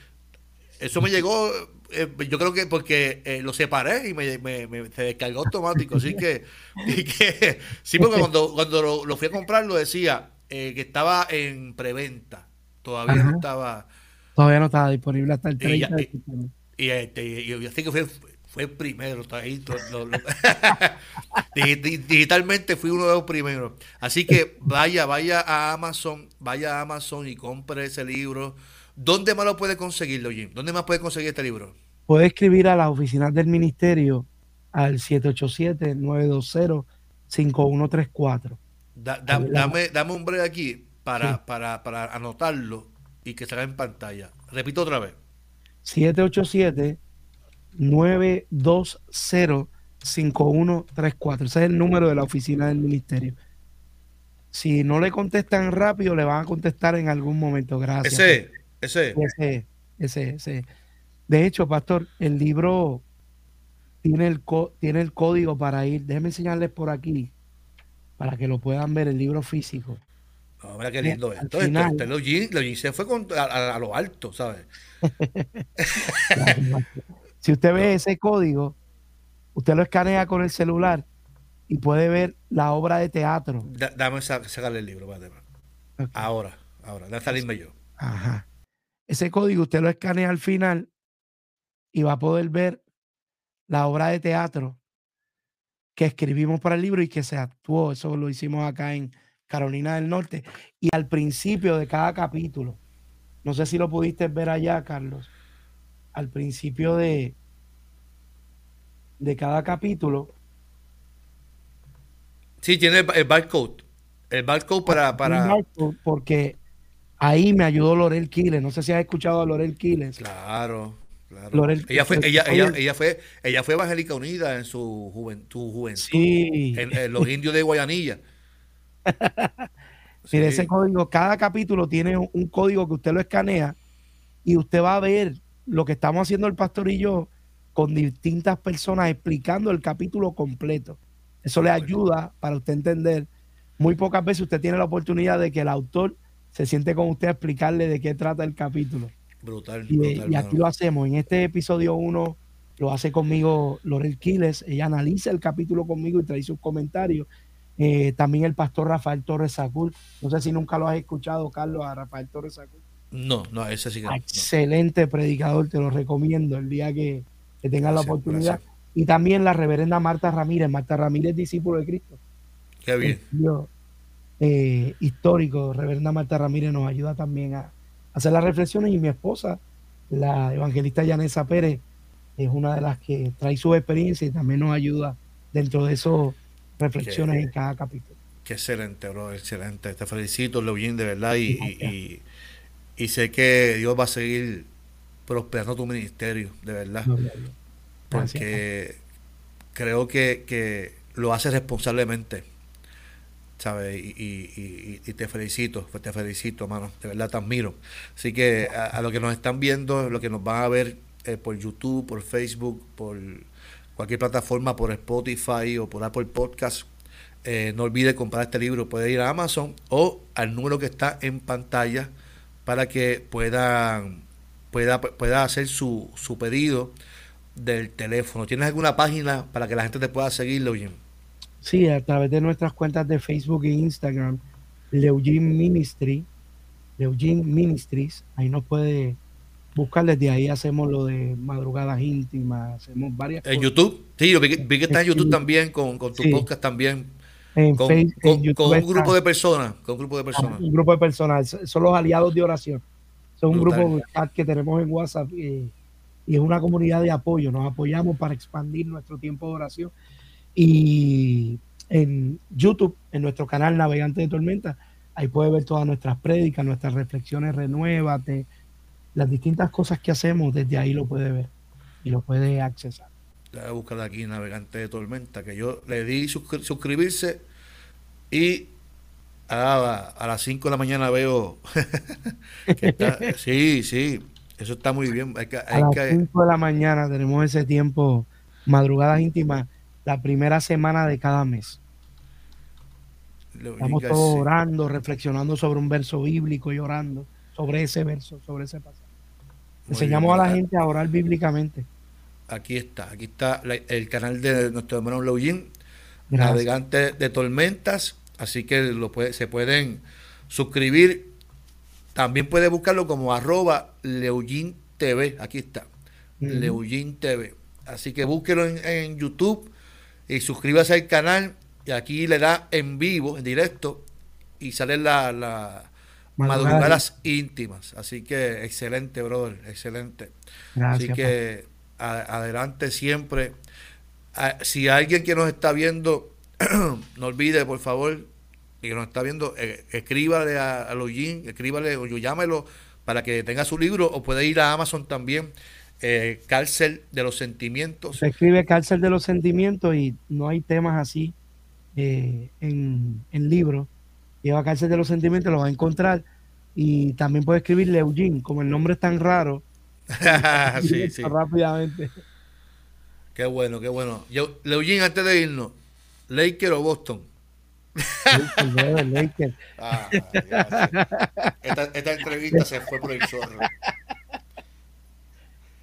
eso me llegó, eh, yo creo que porque eh, lo separé y me, me- me- se descargó automático. Así que, y que sí, porque cuando, cuando lo, lo fui a comprar lo decía eh, que estaba en preventa. Todavía Ajá. no estaba. Todavía no estaba disponible hasta el Y ya- 30 de y- septiembre. Y, este, y así que fue, fue el primero. todo- lo- lo- Digi- Digitalmente fui uno de los primeros. Así que vaya, vaya a Amazon, vaya a Amazon y compre ese libro. ¿Dónde más lo puede conseguirlo, Jim? ¿Dónde más puede conseguir este libro? Puede escribir a las oficinas del ministerio al 787-920-5134. Da- da- Adelante. dame, dame un break aquí para, Sí. para, para anotarlo y que salga en pantalla. Repito otra vez. 787-920-5134. Ese es el número de la oficina del ministerio. Si no le contestan rápido, le van a contestar en algún momento. Gracias. Ese, ese. Ese, ese, ese. De hecho, pastor, el libro tiene el, co- tiene el código para ir. Déjenme enseñarles por aquí para que lo puedan ver, el libro físico. No, mira qué lindo esto. Final- este, lo se fue con- a, a- a lo alto, ¿sabes? Si usted ve ese código, usted lo escanea con el celular y puede ver la obra de teatro. Da- dame sa- sacarle el libro. Ok. Ahora, ahora, déjame salirme yo. Ajá. Ese código usted lo escanea al final y va a poder ver la obra de teatro que escribimos para el libro y que se actuó. Eso lo hicimos acá en Carolina del Norte. Y al principio de cada capítulo, no sé si lo pudiste ver allá, Carlos, al principio de, de cada capítulo, Sí, tiene el, el barcode. El barcode para, para. porque ahí me ayudó Lorel Quiles. No sé si has escuchado a Lorel Quiles. Claro, claro. Lorel- ella fue, ella, ella, ella fue, ella fue evangélica unida en su juventud, juventud Sí. en, en los indios de Guayanilla. Mire, Sí. ese código, cada capítulo tiene un, un código que usted lo escanea y usted va a ver lo que estamos haciendo el pastor y yo con distintas personas explicando el capítulo completo. Eso le ayuda para usted entender. Muy pocas veces usted tiene la oportunidad de que el autor se siente con usted a explicarle de qué trata el capítulo. Brutal, Y, brutal. y aquí lo hacemos. En este episodio 1 lo hace conmigo Lorel Quiles. Ella analiza el capítulo conmigo y trae sus comentarios. Eh, también el pastor Rafael Torres Sacul. No sé si nunca lo has escuchado, Carlos, a Rafael Torres Sacul. No, no, ese sí que no. Excelente predicador, te lo recomiendo el día que, que tengas la oportunidad. gracias. Y también la reverenda Marta Ramírez. Marta Ramírez, discípulo de Cristo. Qué bien. eh, histórico, Reverenda Marta Ramírez, nos ayuda también a hacer las reflexiones y mi esposa, la evangelista Yanesa Pérez, es una de las que trae su experiencia y también nos ayuda dentro de esas reflexiones Qué- en cada capítulo. Qué excelente, bro, excelente. Te felicito, Leoyin, de verdad. Y, y, y- y sé que Dios va a seguir prosperando tu ministerio, de verdad. Porque creo que, que lo haces responsablemente. ¿Sabes? Y, y- y- y te felicito, pues te felicito, mano. De verdad te admiro. Así que a, a los que nos están viendo, los que nos van a ver eh, por YouTube, por Facebook, por cualquier plataforma, por Spotify o por Apple Podcast, eh, no olvide comprar este libro. Puede ir a Amazon o al número que está en pantalla para que puedan pueda, pueda hacer su, su pedido del teléfono. ¿Tienes alguna página para que la gente te pueda seguir, Leoyin? Sí, a través de nuestras cuentas de Facebook e Instagram, Leugin Ministry, Leugin Ministries, ahí nos puede buscar, desde ahí hacemos lo de madrugadas íntimas, hacemos varias En cosas. YouTube. Sí, yo vi, que- vi que está en. YouTube también con, con tu Sí. podcast también. En Con, Face- en con- YouTube con un grupo de personas. Con un grupo de personas. un grupo de personas, son los aliados de oración. Son un Brutal. grupo que tenemos en WhatsApp eh, y es una comunidad de apoyo. Nos apoyamos para expandir nuestro tiempo de oración. Y en YouTube, en nuestro canal Navegante de Tormenta, ahí puede ver todas nuestras prédicas, nuestras reflexiones, renuévate, las distintas cosas que hacemos, desde ahí lo puede ver y lo puede accesar. A buscar aquí Navegante de Tormenta, que yo le di suscri- suscribirse Y a, a las 5 de la mañana veo que está, sí, sí, eso está muy bien. Hay que, hay a las que- 5 de la mañana tenemos ese tiempo, madrugadas íntimas, la primera semana de cada mes. Estamos todos orando, reflexionando sobre un verso bíblico y orando sobre ese verso, sobre ese pasaje. Muy Enseñamos bien, a la gente a orar bíblicamente. Aquí está, aquí está la- el canal de nuestro hermano Gracias. navegante de tormentas, así que lo puede, se pueden suscribir. También puede buscarlo como arroba Leoyin TV, aquí está, Ujú. Leoyin TV. Así que búsquelo en, en YouTube y suscríbase al canal y aquí le da en vivo, en directo, y sale la, la Madrugadas madrugadas íntimas. Así que excelente, brother, excelente. Gracias. Así que a- adelante siempre. Ah, si alguien que nos está viendo, no olvide, por favor, y que nos está viendo, eh, escríbale a, a Login, escríbale o llámelo para que tenga su libro o puede ir a Amazon también, eh, Cárcel de los Sentimientos. Se escribe cárcel de los sentimientos y no hay temas así eh, en, en libros. Lleva cárcel de los sentimientos, lo va a encontrar. Y también puede escribir Leugin, como el nombre es tan raro. sí, sí. Rápidamente. Qué bueno, qué bueno. Yo, antes de irnos, Laker o Boston. Lakers. Ah, esta, esta entrevista se fue por el chorro.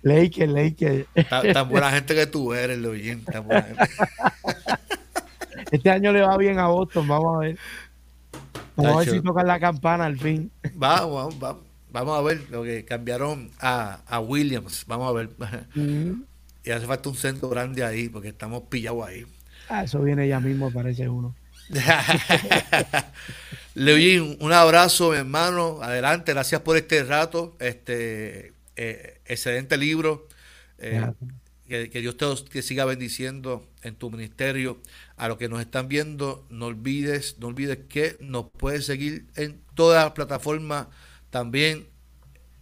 Lakers, Lakers. Tan, tan buena gente que tú eres, Leugin. Tan buena gente. Este año le va bien a Boston, vamos a ver. Vamos a ver si tocan la campana al fin. Vamos, vamos, vamos. Vamos a ver lo que cambiaron a, a Williams. Vamos a ver. Y hace falta un centro grande ahí porque estamos pillados ahí. Ah, eso viene ya mismo, parece uno. Leoyin, un abrazo, mi hermano. Adelante, gracias por este rato. Este eh, excelente libro. Eh, que Dios te, te siga bendiciendo en tu ministerio. A los que nos están viendo, no olvides, no olvides que nos puedes seguir en todas las plataformas. También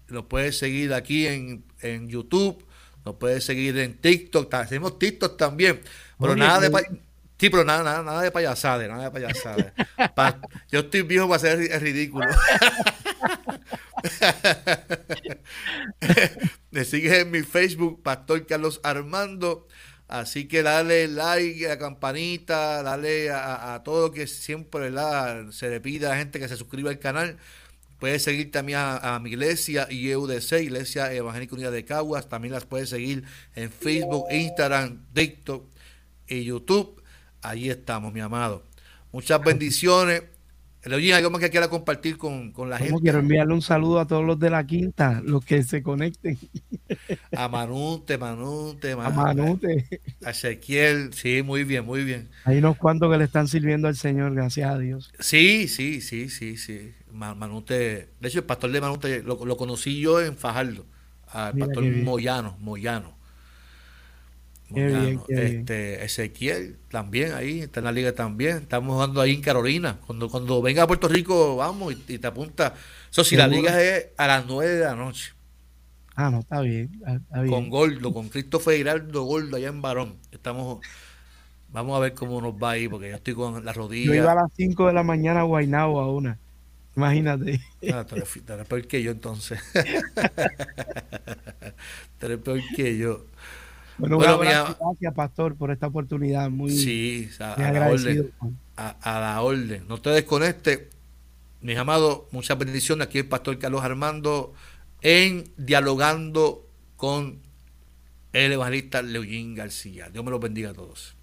nos puedes seguir aquí en, en YouTube, nos puedes seguir en TikTok. Hacemos TikTok también. Pero nada de pa- Sí, pero nada, nada, nada de nada de. Pa- yo estoy viejo para el ridículo. Me sigues en mi Facebook, Pastor Carlos Armando. Así que dale like a la campanita, dale a, a todo lo que siempre ¿verdad? se le pide a la gente que se suscriba al canal. Puedes seguir también a, mi iglesia IEUDC, Iglesia Evangélica Unida de Caguas. También las puedes seguir en Facebook, Instagram, TikTok y YouTube. Ahí estamos, mi amado. Muchas bendiciones. Leoyin, ¿algo más que quiera compartir con, con la gente? quiero enviarle un saludo a todos los de la quinta, los que se conecten. A Manute, Manute, A Man- Manute. a Ezequiel. Sí, muy bien, muy bien. Hay unos cuantos que le están sirviendo al Señor, gracias a Dios. Sí, sí, sí, sí, sí. Ma- Manute, de hecho, el pastor de Manute lo, lo conocí yo en Fajardo. Al Mira pastor. Moyano, Moyano. Qué bien, Moyano. qué bien. Este, Ezequiel también ahí, está en la liga también. Estamos jugando ahí en Carolina. Cuando, cuando venga a Puerto Rico, vamos y, y te apunta. Eso si la liga es a las 9 de la noche. Ah, no, está bien. Está bien. con Gordo, con Christopher Giraldo Gordo allá en Barón. Estamos, vamos a ver cómo nos va ahí, porque yo estoy con la Yo rodilla. iba a las 5 de la mañana a Guaynabo a una. Imagínate. Ah, tú eres, tú eres peor que yo entonces. tú eres peor que yo. Bueno, bueno gracias, Pastor, por esta oportunidad. Muy, sí, a, la orden, a, la orden. No te desconectes, mis amados. Muchas bendiciones. Aquí el Pastor Carlos Armando en Dialogando con el Evangelista Leoyín García. Dios me los bendiga a todos.